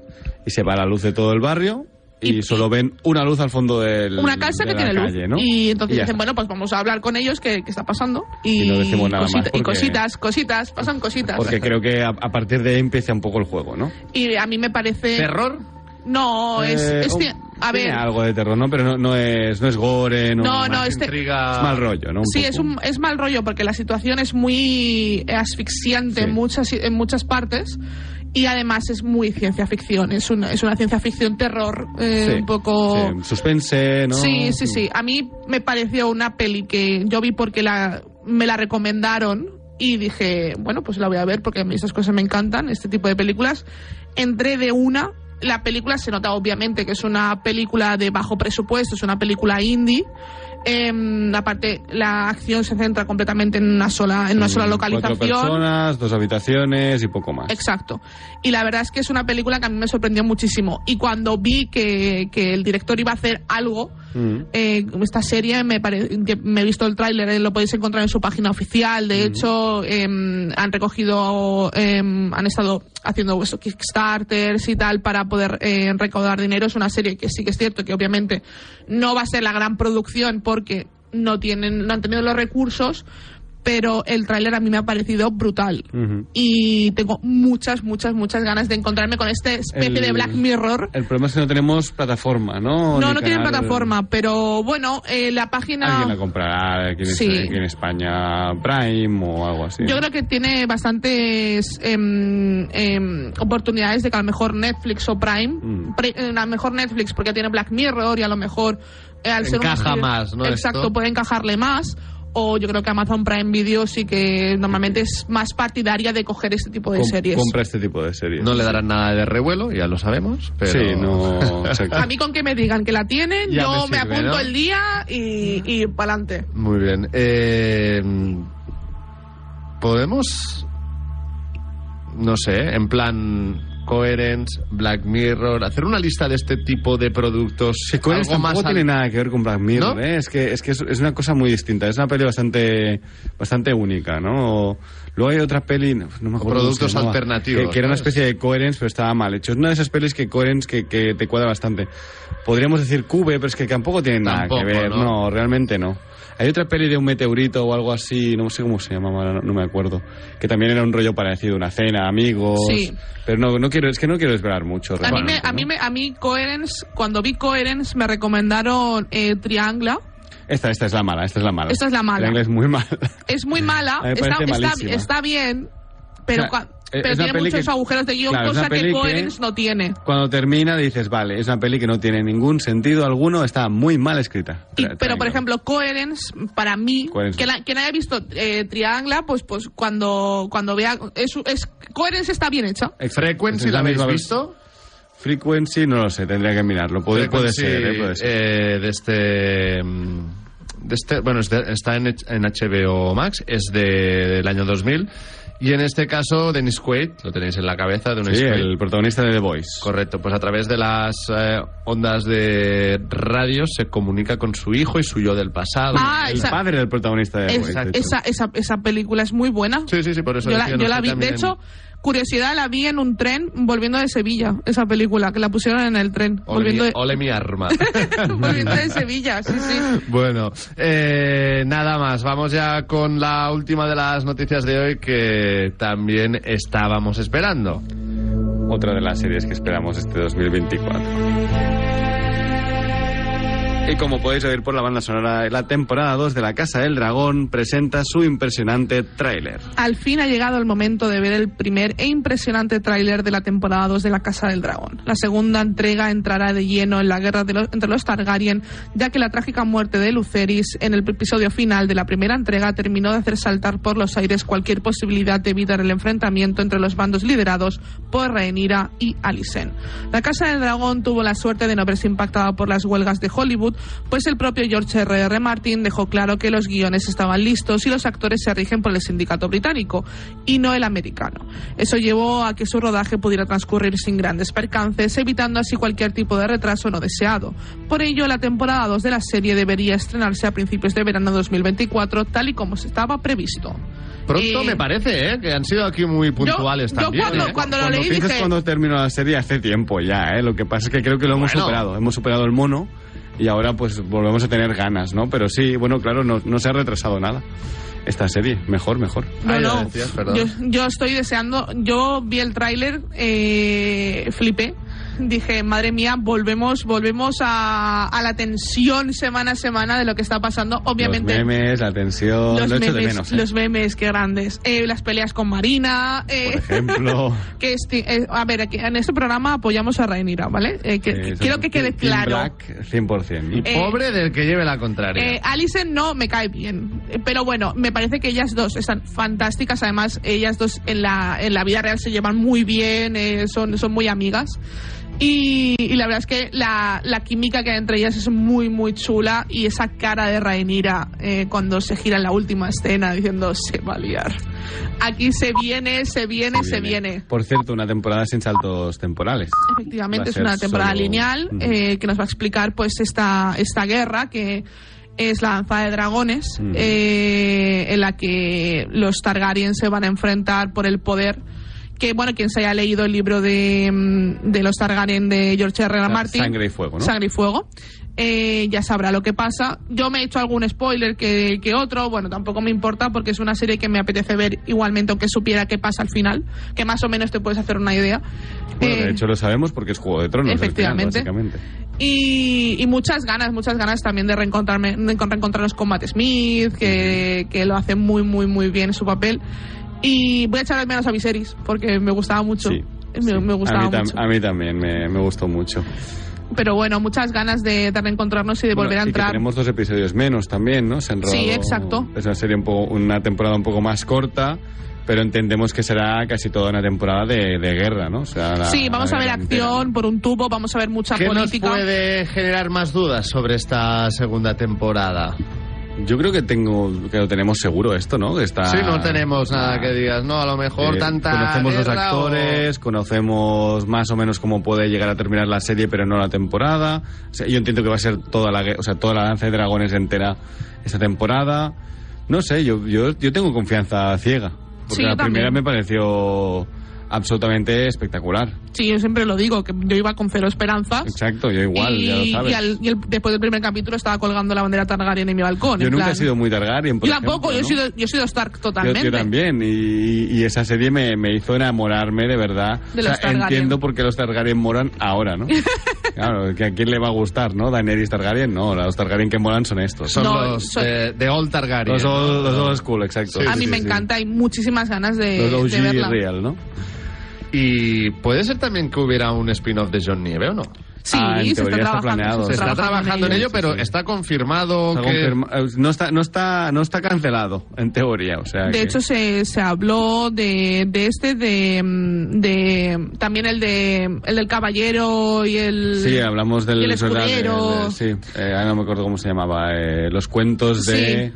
Y se va la luz de todo el barrio y, Y- solo ven una luz al fondo del, una casa de que la tiene calle, luz. ¿no? Y entonces dicen, está. bueno, pues vamos a hablar con ellos qué, qué está pasando. Y, Y no decimos nada más y cositas, cositas, pasan cositas. Porque creo que a, a partir de ahí empieza un poco el juego, ¿no? Y a mí me parece... ¿Terror? No, es, Eh, es un- que- a tiene ver, algo de terror, ¿no? Pero no, no es, no es gore, no, No, este- intriga. es mal rollo, ¿no? Un Sí, poco. es, un, es mal rollo porque la situación es muy asfixiante Sí. en, muchas, en muchas partes y además es muy ciencia ficción. Es una, es una ciencia ficción terror, eh, Sí, un poco... sí, suspense, ¿no? Sí, sí, sí. A mí me pareció una peli que yo vi porque la, me la recomendaron y dije, bueno, pues la voy a ver porque a mí esas cosas me encantan, este tipo de películas. Entré de una. La película se nota obviamente que es una película de bajo presupuesto, es una película indie. Em, aparte, la acción se centra completamente en una sola, en una sola Mm, localización. Cuatro personas, dos habitaciones y poco más. Exacto. Y la verdad es que es una película que a mí me sorprendió muchísimo. Y cuando vi que, que el director iba a hacer algo, Mm. eh, esta serie me, pare- me he visto el tráiler, eh, lo podéis encontrar en su página oficial. De hecho, em, han recogido, em, han estado haciendo eso, Kickstarters y tal para poder eh, recaudar dinero. Es una serie que sí que es cierto que obviamente no va a ser la gran producción porque no tienen, no han tenido los recursos. Pero el tráiler a mí me ha parecido brutal y tengo muchas, muchas, muchas ganas de encontrarme con este especie El- de Black Mirror. El problema es que no tenemos plataforma, ¿no? No, Ni no tiene plataforma, pero bueno, eh, la página... Alguien la comprará aquí en, Sí. aquí en España, Prime o algo así. Yo creo que tiene bastantes em, em, oportunidades de que a lo mejor Netflix o Prime, Mm. pre- eh, a lo mejor Netflix porque tiene Black Mirror y a lo mejor eh, al ser un Encaja más, ¿no? Exacto, Esto. puede encajarle más. O yo creo que Amazon Prime Video sí que normalmente es más partidaria de coger este tipo de Com- series. Compra este tipo de series. No le darán nada de revuelo, ya lo sabemos. Pero... Sí, no. exacto. A mí con que me digan que la tienen, Ya yo me apunto ¿no? el día y, y para adelante. Muy bien. Eh, Podemos, no sé, en plan Coherence, Black Mirror, hacer una lista de este tipo de productos. Que Coherence algo tampoco más tiene al- nada que ver con Black Mirror, ¿No? ¿eh? Es que, es, que es, es una cosa muy distinta. Es una peli bastante, bastante única, ¿no? Luego hay otra peli, no no me acuerdo. productos llamaba, alternativos, Que, que era una especie de Coherence, pero estaba mal hecho. Es una de esas pelis que Coherence que, que te cuadra bastante. Podríamos decir Cube, pero es que tampoco tiene nada Tampoco, que ver. ¿no? ¿no? realmente no. Hay otra peli de un meteorito o algo así, no sé cómo se llamaba, no, no me acuerdo. Que también era un rollo parecido, una cena, amigos. Sí. Pero no, no quiero, es que no quiero desvelar mucho. A mí, me, a, mí me, a mí Coherence, cuando vi Coherence me recomendaron eh, Triangla. Esta, esta es la mala, esta es la mala. Esta es la mala. Inglés es muy mal. Es muy mala, está, está, está bien, pero, O sea, es pero tiene muchos que- agujeros de guion, claro, cosa que Coherence no tiene. Cuando termina dices, vale, es una peli que no tiene ningún sentido alguno, está muy mal escrita. Y- pero, por ejemplo, Coherence, para mí, Coherence. que la- quien haya visto eh, Triangla, pues, pues cuando, cuando vea... Es, es, Coherence está bien hecha. Frequency, Es ¿la habéis visto? Frequency, no lo sé, tendría que mirarlo. Puede, puede ser, eh, puede ser. eh, de este. mm, de este- bueno, está en, en HBO Max, es de- del año 2000. Y en este caso, Dennis Quaid, lo tenéis en la cabeza, Dennis Sí, Quaid. el protagonista de The Voice. Correcto, pues a través de las eh, ondas de radio se comunica con su hijo y su yo del pasado. Ah, El esa, padre del protagonista de The Voice. De hecho. esa, esa, esa película es muy buena. Sí, sí, sí, por eso Yo la, decía, yo la vi. De también hecho, curiosidad, la vi en un tren volviendo de Sevilla, esa película, que la pusieron en el tren. Ole, volviendo, mi, de, ole mi arma. volviendo de Sevilla, sí, sí. Bueno, eh, nada más. Vamos ya con la última de las noticias de hoy que también estábamos esperando. Otra de las series que esperamos este 2024. Y como podéis oír por la banda sonora, la temporada 2 de La Casa del Dragón presenta su impresionante tráiler. Al fin ha llegado el momento de ver el primer e impresionante tráiler de la temporada 2 de La Casa del Dragón. La segunda entrega entrará de lleno en la guerra entre los Targaryen, ya que la trágica muerte de Lucerys en el episodio final de la primera entrega terminó de hacer saltar por los aires cualquier posibilidad de evitar el enfrentamiento entre los bandos liderados por Rhaenyra y Alicent. La Casa del Dragón tuvo la suerte de no verse impactada por las huelgas de Hollywood, pues el propio George R. R. Martin dejó claro que los guiones estaban listos y los actores se rigen por el sindicato británico y no el americano. Eso llevó a que su rodaje pudiera transcurrir sin grandes percances, evitando así cualquier tipo de retraso no deseado. Por ello, la temporada 2 de la serie debería estrenarse a principios de verano de 2024, tal y como se estaba previsto. Pronto Eh, me parece, ¿eh? Que han sido aquí muy puntuales yo también. cuando- ¿eh? cuando lo Cuando leí dije... cuando terminó la serie hace tiempo ya, ¿eh? Lo que pasa es que creo que lo hemos Bueno. superado. Hemos superado el mono y ahora pues volvemos a tener ganas, ¿no? Pero sí, bueno, claro, no, no se ha retrasado nada. Esta serie, mejor, mejor. No, Ah, no. decías, perdón. yo, yo estoy deseando. Yo vi el tráiler, eh, flipé. Dije, madre mía, volvemos, volvemos a, a la tensión semana a semana de lo que está pasando. Obviamente. Los memes, la tensión, los lo memes, de menos. ¿eh? los memes, qué grandes. Eh, las peleas con Marina. eh, Por ejemplo. que este- eh, a ver, aquí en este programa apoyamos a Rhaenyra, ¿vale? Eh, que- que- quiero que quede Team claro. Black, 100%. Y Eh, Pobre del que lleve la contraria. Eh, Alison no me cae bien, pero bueno, me parece que ellas dos están fantásticas. Además, ellas dos en la, en la vida real se llevan muy bien, eh, son, son muy amigas. Y, y la verdad es que la, la química que hay entre ellas es muy, muy chula. Y esa cara de Rhaenyra eh, cuando se gira en la última escena diciendo se va a liar. Aquí se viene, se viene, se viene. Por cierto, una temporada sin saltos temporales. Va Efectivamente, es una temporada solo- lineal eh, que nos va a explicar pues esta, esta guerra que es la danza de dragones, eh, en la que los Targaryen se van a enfrentar por el poder. Que bueno, quien se haya leído el libro de, mm, de los Targaryen de George R. R. Martin, Sangre y fuego, ¿no? Sangre y fuego. eh, ya sabrá lo que pasa. Yo me he hecho algún spoiler que, que otro, bueno, tampoco me importa porque es una serie que me apetece ver igualmente, aunque supiera qué pasa al final, que más o menos te puedes hacer una idea. Bueno, Eh, de hecho lo sabemos porque es Juego de Tronos. final, Efectivamente. básicamente. y, y muchas ganas, muchas ganas también de reencontrarme, de reencontrarnos con Matt Smith, que, que lo hace muy, muy, muy bien en su papel. Y voy a echar de menos a Viserys, porque me gustaba mucho. Sí, me, sí. me gustaba a mí, tam- mucho. a mí también me, me gustó mucho. Pero bueno, muchas ganas de, de reencontrarnos y de Bueno, volver a y que entrar. tenemos dos episodios menos también, ¿no? Se han Sí, exacto. Es una serie un poco, una temporada un poco más corta, pero entendemos que será casi toda una temporada de, de guerra, ¿no? O sea, la- sí, vamos a ver acción por un tubo, vamos a ver mucha ¿Qué nos política. puede generar más dudas sobre esta segunda temporada? Yo creo que tengo que lo tenemos seguro esto, ¿no? Que está, Sí, no tenemos nada Ah, que digas, no, a lo mejor eh, tanta. Conocemos los o- actores, conocemos más o menos cómo puede llegar a terminar la serie, pero no la temporada. O sea, yo entiendo que va a ser toda la, o sea, toda la danza de dragones entera esta temporada. No sé, yo, yo, yo tengo confianza ciega. Porque Sí, la primera también. me pareció absolutamente espectacular. Sí, yo siempre lo digo, que yo iba con cero esperanzas. Exacto, yo igual, y, ya lo sabes. y al- y el- después del primer capítulo estaba colgando la bandera Targaryen en mi balcón. yo en nunca plan- he sido muy Targaryen, por Yo tampoco, ejemplo, yo, he ¿no? sido, yo he sido Stark Yo, totalmente. yo también, y, y esa serie me, me hizo enamorarme de verdad. De o sea, los entiendo por qué los Targaryen moran ahora, ¿no? claro, que a quién le va a gustar, ¿no? Daenerys Targaryen, no, los Targaryen que molan son estos. Son No, los soy- de, de Old Targaryen. Los old, ¿no? los old school, exacto. a Sí, mí sí, me sí. encanta, hay muchísimas ganas de, Los de OG verla. real, ¿no? Y puede ser también que hubiera un spin-off de John Nieve o no. Sí, Ah, en se está teoría está trabajando. planeado. Se está trabajando en ello, pero sí. está confirmado Está que. confirma- eh, no, está, no, está, no está cancelado, en teoría. O sea De que- hecho, se, se habló de, de este, de, mm, de también el de el del caballero y el Sí, hablamos del el escudero. de- sí, eh, ahora no me acuerdo cómo se llamaba. eh, los cuentos de Sí.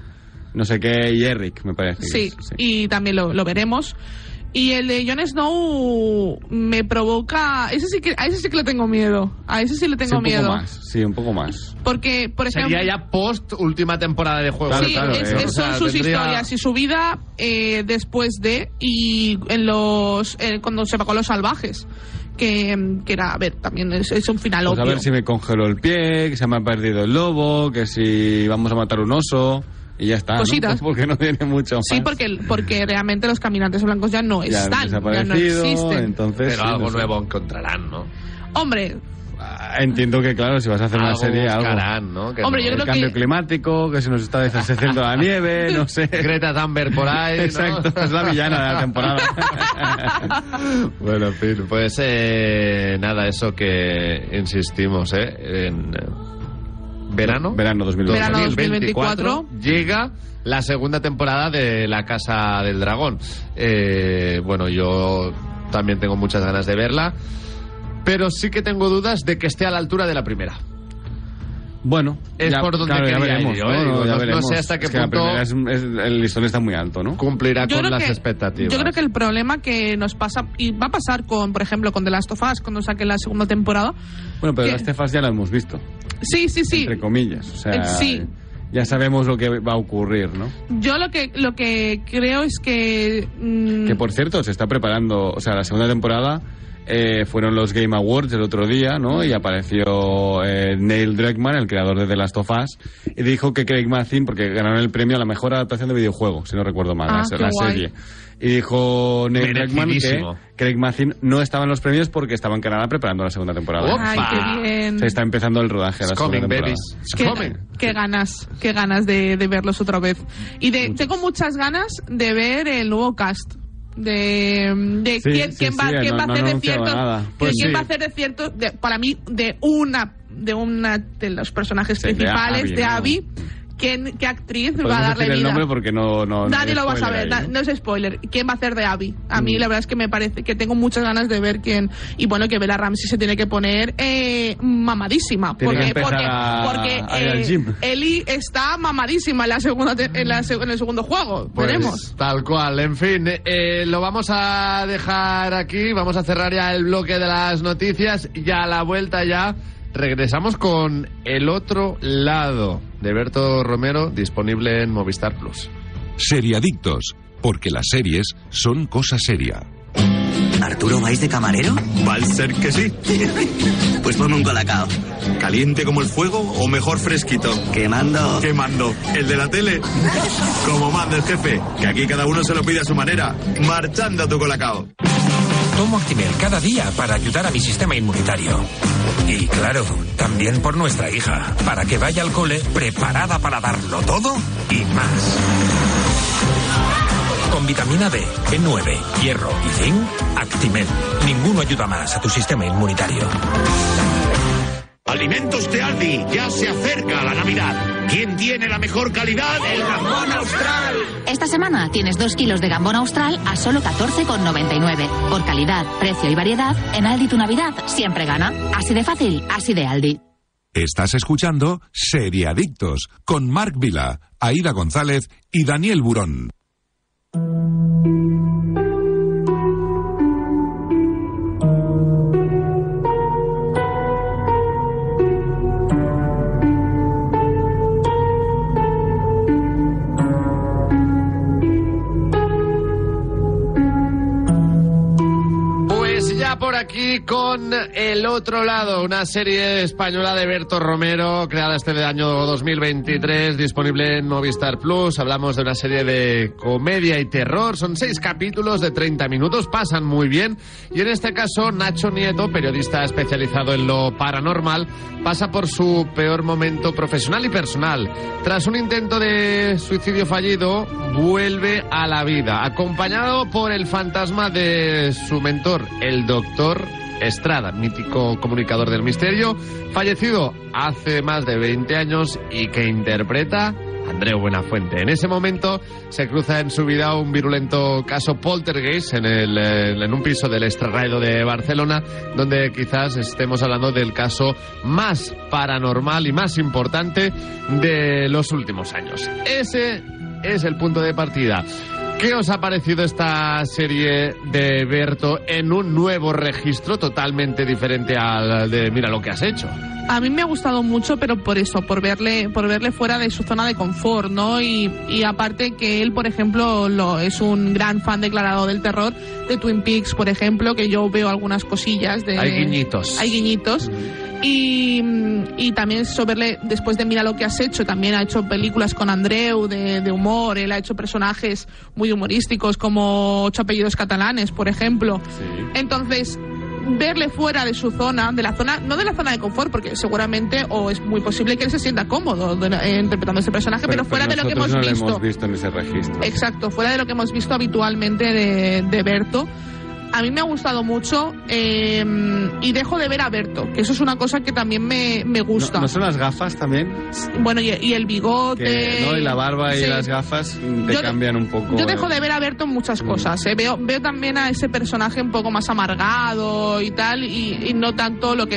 no sé qué y Eric, me parece. sí. y también lo, lo veremos. Y el de Jon Snow me provoca. Ese sí que, a ese sí que le tengo miedo. A ese sí le Sí, tengo un poco miedo. más, sí, un poco más. Porque, por ejemplo. Sería ya post última temporada de juego. Claro, sí, claro, es- eh. es- O sea, son sus tendría- historias y su vida eh, después de y en los eh, cuando se pagó los salvajes que, que era a ver también es, es un final Pues a ver si me congeló el pie, que se me ha perdido el lobo, que si vamos a matar un oso y ya está. ¿no? Cositas. Porque no tiene mucho más. sí porque porque realmente los caminantes blancos ya no ya están ya no existen entonces. Pero sí, algo no sé. nuevo encontrarán, ¿no? hombre Ah, Entiendo que, claro, si vas a hacer una Algo serie, algo. buscarán, ¿no? Que Hombre, no- yo El creo cambio que- climático, que se nos está deshaciendo la nieve, no sé. Greta Thunberg por ahí. ¿no? Exacto, es la villana de la temporada. bueno, en fin, pues eh, nada, eso que insistimos, ¿eh? En eh, verano. Verano 2020. Verano 2024. llega la segunda temporada de La Casa del Dragón. Eh, bueno, yo también tengo muchas ganas de verla, pero sí que tengo dudas de que esté a la altura de la primera. Bueno, Es por donde claro, ya veremos, ir ¿no? eh, digo, Ya no- no veremos. sé hasta qué Es que punto- es- es- el listón está muy alto, ¿no? Cumplirá Yo con las que- expectativas. Yo creo que el problema que nos pasa, y va a pasar con, por ejemplo, con The Last of Us, cuando saquen la segunda temporada. Bueno, pero ¿Qué? las Tefas ya la hemos visto, Sí, sí, sí. entre comillas. O sea, Eh, sí. ya sabemos lo que va a ocurrir, ¿no? Yo lo que, lo que creo es que. mm, Que por cierto, se está preparando, o sea, la segunda temporada eh, fueron los Game Awards el otro día, ¿no? Y apareció eh, Neil Druckmann, el creador de The Last of Us, y dijo que Craig Mazin, porque ganaron el premio a la mejor adaptación de videojuego, si no recuerdo mal, Ah, la, serie. Y dijo Neil Druckmann que. Craig Mazin no estaba en los premios porque estaba en Canadá preparando la segunda temporada. Opa. Ay, qué bien. Se está empezando el rodaje de la coming, segunda temporada. Qué, qué ganas, qué ganas de, de verlos otra vez. Y de, tengo muchas ganas de ver el nuevo cast. De, de Sí, quién, sí, quién va, sí, quién no- va a hacer de cierto. de Pues quién sí. va a hacer de cierto, de- para mí, de una de una de los personajes Sí, de principales Abby, de ¿no? Abby. ¿Quién, ¿Qué actriz va a darle decir el vida? nombre porque no... no Nadie no lo va a saber, ahí, ¿no? no es spoiler. ¿Quién va a hacer de Abby? A Mm. mí la verdad es que me parece que tengo muchas ganas de ver quién. Y bueno, que Bella Ramsey se tiene que poner eh, mamadísima. Tiene que porque empezar porque, a- porque a ir al eh. Ellie está mamadísima en, la segunda en, la en el segundo juego. Pues, Veremos. Tal cual, en fin, eh, lo vamos a dejar aquí, vamos a cerrar ya el bloque de las noticias y a la vuelta ya regresamos con el otro lado de Berto Romero disponible en Movistar Plus. Seriadictos, porque las series son cosa seria. ¿Arturo vais de camarero? Va a ser que sí. Pues ponme un colacao. ¿Caliente como el fuego o mejor fresquito? Quemando. ¿Qué mando? ¿El de la tele? Como manda el jefe, que aquí cada uno se lo pide a su manera. Marchando a tu colacao. Tomo Actimel cada día para ayudar a mi sistema inmunitario. Y claro, también por nuestra hija, para que vaya al cole preparada para darlo todo y más. Con vitamina D, B9, hierro y zinc, Actimel. Ninguno ayuda más a tu sistema inmunitario. Alimentos de Aldi, ya se acerca la Navidad. ¿Quién tiene la mejor calidad? El jamón austral. Esta semana tienes 2 kilos de gambón austral a solo 14,99. Por calidad, precio y variedad, en Aldi tu Navidad siempre gana. Así de fácil, así de Aldi. Estás escuchando Seriadictos con Marc Vila, Aida González y Daniel Burón. Por aquí con El Otro Lado, una serie española de Berto Romero, creada este año 2023, disponible en Movistar Plus. Hablamos de una serie de comedia y terror. Son seis capítulos de 30 minutos, pasan muy bien. Y en este caso, Nacho Nieto, periodista especializado en lo paranormal, pasa por su peor momento profesional y personal. Tras un intento de suicidio fallido, vuelve a la vida, acompañado por el fantasma de su mentor, el doctor Estrada, mítico comunicador del misterio, fallecido hace más de 20 años y que interpreta Andreu Buenafuente. En ese momento se cruza en su vida un virulento caso poltergeist en, el, eh, en un piso del extrarraído de Barcelona, donde quizás estemos hablando del caso más paranormal y más importante de los últimos años. Ese es el punto de partida. ¿Qué os ha parecido esta serie de Berto en un nuevo registro totalmente diferente al de Mira lo que has hecho? A mí me ha gustado mucho, pero por eso, por verle, por verle fuera de su zona de confort, ¿no? Y, y aparte que él, por ejemplo, lo, es un gran fan declarado del terror, de Twin Peaks, por ejemplo, que yo veo algunas cosillas de... Hay guiñitos. Hay guiñitos. Y, y también eso verle, después de Mira lo que has hecho, también ha hecho películas con Andreu de, de humor, él ha hecho personajes muy humorísticos como Ocho apellidos catalanes, por ejemplo. Entonces, verle fuera de su zona, de la zona, no de la zona de confort, porque seguramente o es muy posible que él se sienta cómodo de- eh, interpretando ese personaje, pero, fuera de lo que hemos no visto. lo hemos visto en ese registro. Exacto, fuera de lo que hemos visto habitualmente de, de Berto. A mí me ha gustado mucho eh, y dejo de ver a Berto, que eso es una cosa que también me, me gusta. ¿No, no son las gafas también? Bueno, y, y el bigote. Que, ¿no? Y la barba y las gafas mm, te Yo- cambian un poco. Yo dejo de ver a Berto en muchas cosas. ¿eh? Veo, veo también a ese personaje un poco más amargado y tal, y, y no tanto lo que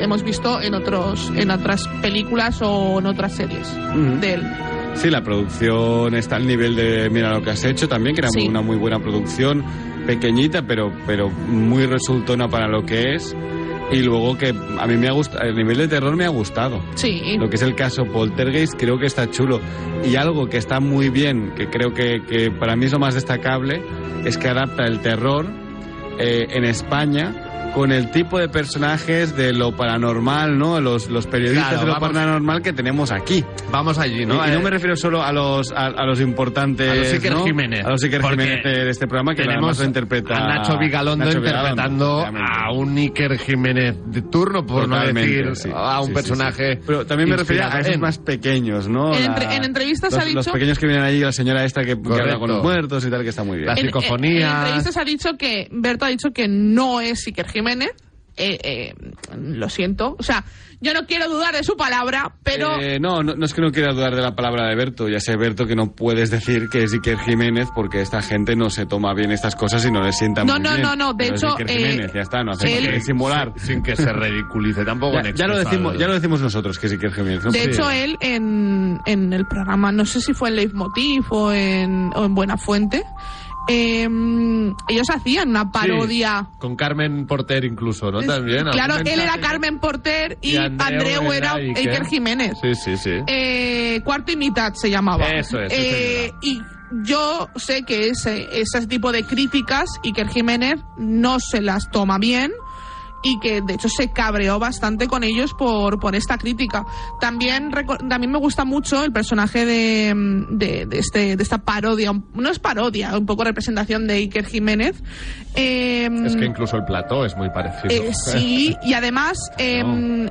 hemos visto en otros en otras películas o en otras series Ujú. de él. Sí, la producción está al nivel de Mira lo que has hecho también, que era Sí. una muy buena producción, pequeñita, pero, pero muy resultona para lo que es. Y luego que a mí me ha gustado, el nivel de terror me ha gustado. Sí. Lo que es el caso Poltergeist creo que está chulo. Y algo que está muy bien, que creo que, que para mí es lo más destacable, es que adapta el terror eh, en España con el tipo de personajes de lo paranormal, ¿no? Los, los periodistas Claro, de lo vamos- paranormal que tenemos aquí. Vamos allí, ¿no? ¿no? Y no Eh, me refiero solo a los, a, a los importantes. A los Iker ¿no? Jiménez. A los Iker Porque Jiménez de, este programa que tenemos además lo interpreta. a Nacho Vigalondo Nacho interpretando a un Iker Jiménez de turno, por no decir sí. a un Sí, personaje. sí. Pero también me refería a esos en- más pequeños, ¿no? En La- entre- en entrevistas los, ha dicho- Los pequeños que vienen allí, la señora esta que, que habla con los muertos y tal, que está muy bien. Las En- en-. En, entrevistas ha dicho que Berto ha dicho que no es Iker Jiménez. Eh, eh, lo siento. O sea, yo no quiero dudar de su palabra, pero Eh, no, no, no es que no quiera dudar de la palabra de Berto. Ya sé, Berto, que no puedes decir que es Iker Jiménez porque esta gente no se toma bien estas cosas y no les sienta No, muy no, bien. no, no, de Pero es hecho, Iker eh, Jiménez, ya está, no hacemos él- que disimular. Sin que se ridiculice tampoco. Ya, en ya lo decimos, ya lo decimos nosotros que es Iker Jiménez. ¿no? de Sí. hecho él en, en el programa, no sé si fue en Leitmotiv o en, o en Buena Fuente, eh, ellos hacían una parodia. Sí, con Carmen Porter incluso, ¿no? También. Claro, él era. Carmen Porter y, Y Andreu, Andreu era Iker. Iker Jiménez. Sí, sí, sí. Eh, cuarto y mitad se llamaba. Eso es, Eh, y yo sé que ese, ese tipo de críticas Iker Jiménez no se las toma bien y que de hecho se cabreó bastante con ellos por, por esta crítica. También, también me gusta mucho el personaje de, de, de este, de esta parodia, no es parodia, un poco representación de Iker Jiménez. Eh, Es que incluso el plató es muy parecido. eh, sí, y además eh,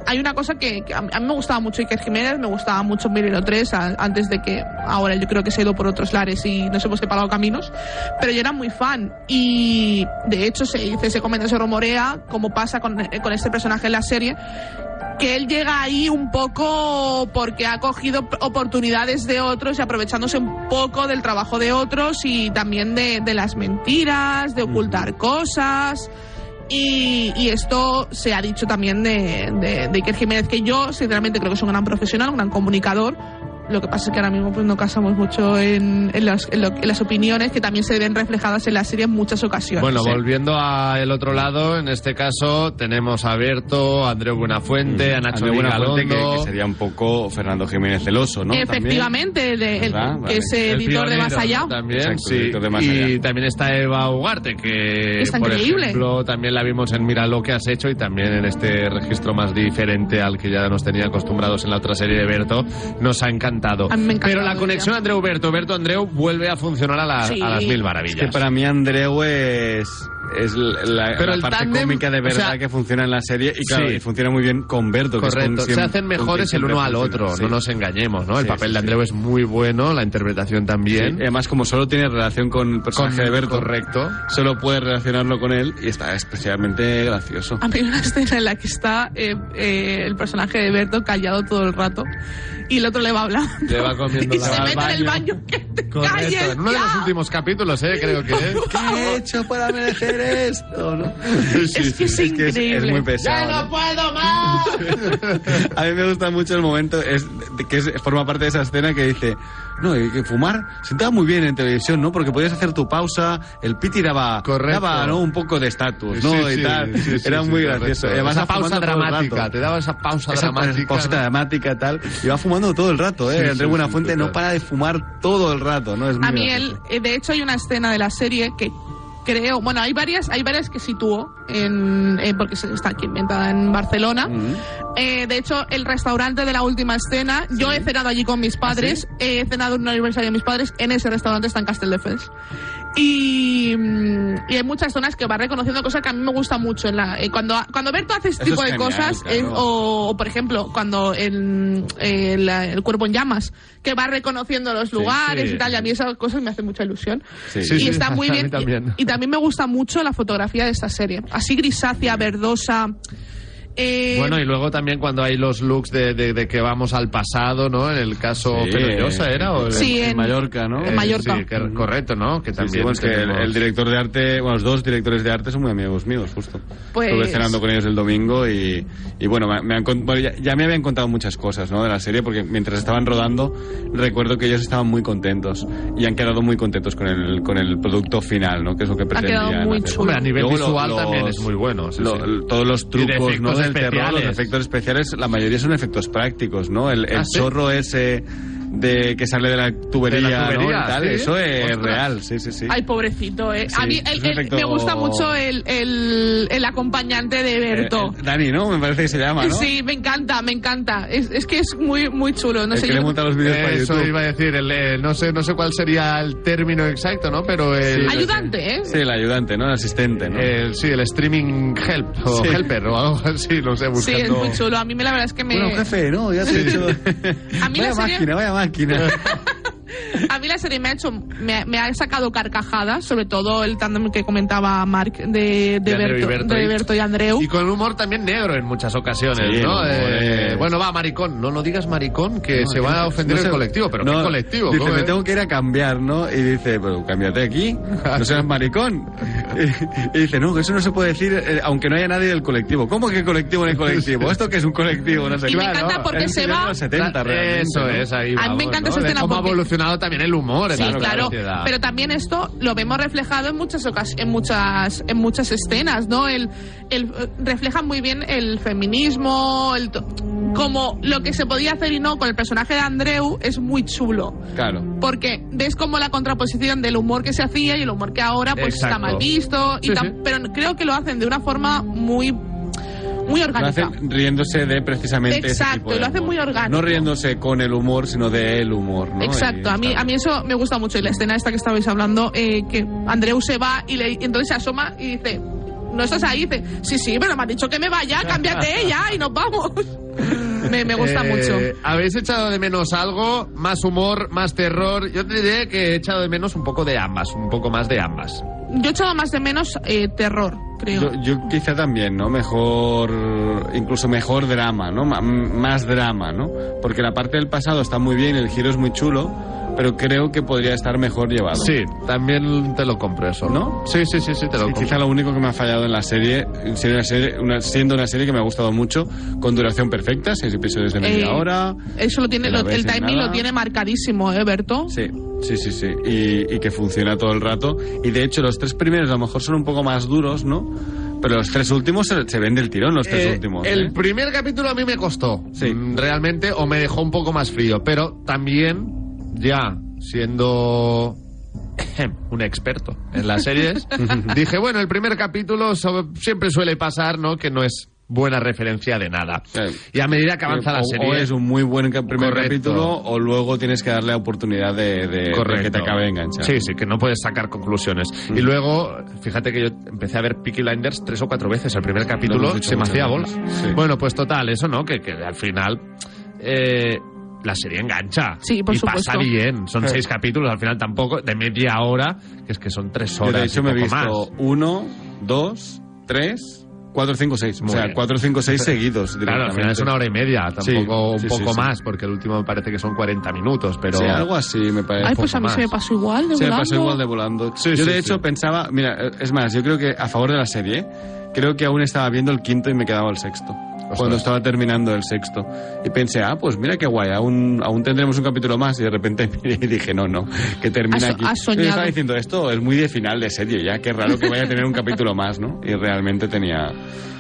hay una cosa que, que a, mí, me gustaba mucho Iker Jiménez, me gustaba mucho Milenio 3 a- antes de que ahora yo creo que se ha ido por otros lares y nos hemos separado caminos, pero yo era muy fan y de hecho se dice, se comenta, se rumorea, como pasa con, eh, con este personaje en la serie, que él llega ahí un poco porque ha cogido oportunidades de otros y aprovechándose un poco del trabajo de otros y también de, de las mentiras, de ocultar cosas. Y, y esto se ha dicho también de, de, de Iker Jiménez, que yo sinceramente creo que es un gran profesional, un gran comunicador. Lo que pasa es que ahora mismo pues no casamos mucho en, en las, en lo- en las opiniones que también se ven reflejadas en la serie en muchas ocasiones. Bueno, ¿eh? volviendo al otro lado, en este caso tenemos a Berto, a Andreu Buenafuente, a Nacho Buenafuente, que, sería un poco Fernando Jiménez celoso, ¿no? Efectivamente, el- es editor de Más Allá. También, Exacto, sí. editor de Más y también está Eva Ugarte, que Está por increíble. ejemplo también la vimos en Mira lo que has hecho y también en este registro más diferente al que ya nos tenía acostumbrados en la otra serie de Berto, nos ha encantado. A mí me ha encantado Pero la conexión Andreu-Berto, Berto-Andreu vuelve a funcionar a, la- Sí. a las mil Es maravillas. que para mí Andreu es, es la, Pero la el parte tándem, cómica de o verdad sea, que funciona en la serie y claro, sí. y funciona muy bien con Berto. que es Correcto, se siempre- hacen mejores el uno al funciona, otro, sí. no nos engañemos, ¿no? El Sí, papel sí, de Andreu sí. es muy bueno, la interpretación también. y además como solo tiene relación con el personaje Con- de Berto, correcto. solo puede relacionarlo con él y está especialmente gracioso. A mí hay una escena en la que está eh, eh, el personaje de Berto callado todo el rato y el otro le va hablando. Le va comiendo y la- se mete en el baño. Que te Correcto, calles en uno de los últimos capítulos, ¿eh? Creo que es. ¿Qué he hecho para merecer esto? ¿no? Es que es increíble. Es, muy pesado. ¡Ya no puedo más! A mí me gusta mucho el momento es que es- forma parte de esa escena que dice no, y que fumar sentaba muy bien en televisión, ¿no? Porque podías hacer tu pausa, el piti daba, Correcto. daba ¿no? un poco de estatus, ¿no? Sí, y sí, tal. sí, sí, Era sí, muy gracioso. Además esa pausa dramática, te daba esa pausa Esa dramática. pausita ¿no? dramática y tal. Y va fumando todo el rato, ¿eh? Sí, Andrés sí, Buenafuente sí, no para de fumar todo el rato, ¿no? Es muy A mí gracioso. él, eh, de hecho hay una escena de la serie que creo, bueno, hay varias, hay varias que sitúo en, eh, porque se- está aquí inventada en Barcelona. Eh, de hecho, el restaurante de la última escena, yo he cenado allí con mis padres, he cenado en un aniversario de mis padres, en ese restaurante está en Castelldefels. Y, mm, y hay muchas zonas que va reconociendo cosas que a mí me gusta mucho. En la, eh, cuando, cuando Berto hace este Eso tipo es de genial, cosas, claro. o, o, por ejemplo, cuando el, el, el cuerpo en llamas, que va reconociendo los lugares sí. y tal, y a mí esas cosas me hacen mucha ilusión. Sí. Y está muy bien. también. Y, y también me gusta mucho la fotografía de esta serie. Así grisácea, verdosa. Eh, Bueno, y luego también cuando hay los looks de, de- de que vamos al pasado, ¿no? En el caso Sí, Penollosa, ¿era? ¿O Sí, en, en- Mallorca, ¿no? en Eh, Mallorca. Sí, que- correcto, ¿no? Que Sí, sí, también bueno, es que el, el director de arte, bueno, los dos directores de arte son muy amigos míos, justo. Pues- Estuve cenando con ellos el domingo y, y bueno, me, me han bueno, ya, ya me habían contado muchas cosas ¿no? de la serie porque mientras estaban rodando recuerdo que ellos estaban muy contentos y han quedado muy contentos con el, con el producto final, ¿no? que es lo que quedado pretendían. muy hacer. chulo. Hombre, a nivel Luego lo- visual los- también es muy bueno. sí, lo- sí. todos los trucos ¿no? Del terror, los efectos especiales, la mayoría son efectos prácticos, ¿no? El, el ¿Ah, sí? zorro ese de que sale de la tubería, De la tubería, ¿no? Y tal, sí. eso es Ostras. real, sí, sí, sí. Ay, pobrecito, ¿eh? Sí, a mí el- el- efecto- me gusta mucho el, el, el acompañante de Berto. Eh, eh, Dani, ¿no? Me parece que se llama, ¿no? Sí, me encanta, me encanta. Es, es que es muy, muy chulo. No el sé, que yo- le monta los vídeos para Eso YouTube. iba a decir, el, eh, no sé no sé cuál sería el término exacto, ¿no? Pero el... Ayudante, ¿eh? Sí, el ayudante, ¿no? El asistente, ¿no? el- sí, el streaming help o Sí. helper o algo así, no sé, Sí, buscando... es muy chulo. A mí la verdad es que me... Bueno, jefe, ¿no? Ya te he dicho... A mí vaya la serie- máquina, vaya máquina. máquina. A mí la serie me ha hecho, me, me ha sacado carcajadas, sobre todo el tándem que comentaba Mark de, de, De Berto, Berto, de y- Berto y Andreu. Y con humor también negro en muchas ocasiones, Sí, ¿no? el Eh, es- bueno, va, maricón. No, no digas maricón, que No, se va a ofender no el sé- colectivo. ¿Pero no, qué colectivo? Dice, ¿Cómo me es? tengo que ir a cambiar, ¿no? Y dice, pero cámbiate aquí, no seas maricón. Y, y dice, no, eso no se puede decir eh, aunque no haya nadie del colectivo. ¿Cómo que colectivo en el colectivo? ¿Esto que es un colectivo? No sé. Y me Claro, encanta porque se va- de los 70, realmente, Eso ¿no? es, ahí A mí me encanta ¿no? esa escena porque- evolucionado también el humor Sí, la claro, sociedad. pero también esto lo vemos reflejado en muchas ocas- en muchas en muchas escenas, ¿no? El, el refleja muy bien el feminismo, el como lo que se podía hacer y no con el personaje de Andreu es muy chulo. Claro. Porque ves como la contraposición del humor que se hacía y el humor que ahora pues está Exacto. mal visto. Y Sí, sí. Pero creo que lo hacen de una forma muy, muy Lo orgánica. hacen riéndose de precisamente ese Exacto, tipo de lo hacen muy orgánico. No riéndose con el humor, sino del humor, ¿no? Exacto, Y a mí, a mí eso me gusta mucho. Y la escena esta que estabais hablando, eh, que Andreu se va y, le, y entonces se asoma y dice, ¿no estás ahí? dice, sí, sí, pero me has dicho que me vaya, cámbiate ya y nos vamos. me, me gusta Eh, mucho. ¿Habéis echado de menos algo? ¿Más humor? ¿Más terror? Yo te diré que he echado de menos un poco de ambas, un poco más de ambas. Yo he echado más de menos eh, terror, creo. Yo, yo quizá también, ¿no? Mejor, incluso mejor drama, ¿no? Ma- más drama, ¿no? Porque la parte del pasado está muy bien, el giro es muy chulo, pero creo que podría estar mejor llevado. Sí, también te lo compro eso. ¿No? Sí, sí, sí, sí, te lo Sí, compro. quizá lo único que me ha fallado en la serie, siendo una serie, una- siendo una serie que me ha gustado mucho, con duración perfecta, seis episodios de media Eh, hora. Eso lo tiene, lo- el timing nada. lo tiene marcadísimo, ¿eh, Berto? Sí, sí, sí, sí. Y, y que funciona todo el rato. Y de hecho, los tres primeros a lo mejor son un poco más duros, ¿no? Pero los tres últimos se, se ven del tirón, los tres Eh, últimos. El ¿eh? primer capítulo a mí me costó, Sí. mm, realmente, o me dejó un poco más frío, pero también, ya siendo un experto en las series, dije, bueno, el primer capítulo so- siempre suele pasar, ¿no? Que no es buena referencia de nada. Eh, Y a medida que avanza la o, serie... o es un muy buen primer Correcto. capítulo o luego tienes que darle la oportunidad de, de- de que te acabe de enganchar. Sí, sí, que no puedes sacar conclusiones. Y luego, fíjate que yo empecé a ver Peaky Blinders tres o cuatro veces. El primer capítulo se me hacía bola. sí. Bueno, pues total, eso no, que, que al final eh, la serie engancha. Sí, por y supuesto. pasa bien. Son Sí. seis capítulos, al final tampoco, de media hora, que es que son tres Yo horas. de hecho y me he visto más. uno, dos, tres, cuatro, cinco, seis. Muy o sea, bien. cuatro, cinco, seis seguidos. Claro, al final es una hora y media, tampoco sí, un sí, poco sí. más, porque el último me parece que son 40 minutos, pero... Sí, algo así me parece. Ay, pues a mí poco se me más. pasó igual, de Se me volando. pasó igual de volando. Sí, yo sí, de hecho sí. pensaba, mira, es más, yo creo que a favor de la serie, creo que aún estaba viendo el quinto y me quedaba el sexto. Cuando estaba terminando el sexto. Y pensé, ah, pues mira qué guay, aún, aún tendremos un capítulo más. Y de repente miré y dije, no, no, que termina aquí. has soñado. Yo estaba diciendo, esto es muy de final de serie ya, qué raro que vaya a tener un capítulo más, ¿no? Y realmente tenía,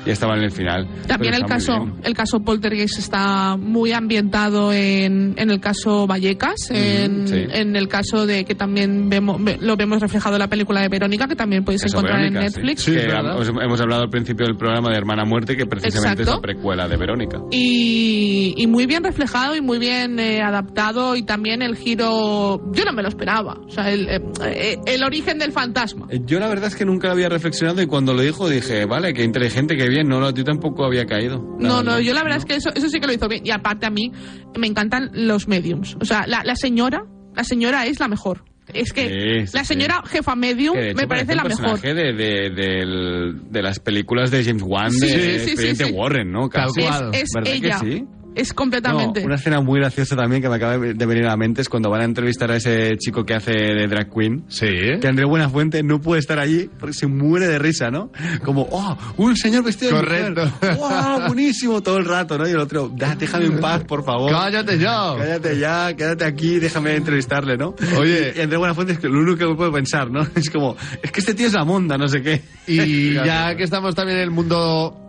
ya estaba en el final. También el caso, el caso Poltergeist está muy ambientado en, en el caso Vallecas, en, sí. en el caso de que también vemos, ve- lo vemos reflejado en la película de Verónica, que también podéis Eso, encontrar Verónica, en sí. Netflix. Que verdad. hemos, hablado al principio del programa de Hermana Muerte, que precisamente Exacto. es la precuela de Verónica. Y, y muy bien reflejado y muy bien eh, adaptado y también el giro, yo no me lo esperaba, o sea, el, eh, eh, el origen del fantasma. Yo la verdad es que nunca lo había reflexionado y cuando lo dijo dije, vale, qué inteligente, qué bien, no, no, yo tampoco había caído. No, no, yo la verdad es que eso, eso sí que lo hizo bien. Y aparte a mí me encantan los mediums. O sea, la, la señora, la señora es la mejor. Es que Sí, sí, la sí. señora jefa medium Que hecho me parece la mejor. personaje de, de, de las películas de James Wan, Sí, de sí, sí, Expediente sí, sí. Warren, ¿no? Tal Casi. cual. Es, es ¿Verdad que ella. sí? Es completamente. No, una escena muy graciosa también que me acaba de venir a la mente es cuando van a entrevistar a ese chico que hace de drag queen. Sí. Que André Buenafuente no puede estar allí porque se muere de risa, ¿no? Como, oh, un señor vestido de Correcto. mujer. ¡Wow! Buenísimo todo el rato, ¿no? Y el otro, "Da, déjame en paz, por favor. ¡Cállate ya! Cállate ya, quédate aquí, déjame entrevistarle, ¿no? Oye. Y André Buenafuente es que lo único que me puedo pensar, ¿no? Es como, es que este tío es la monda, no sé qué. Y ya que estamos también en el mundo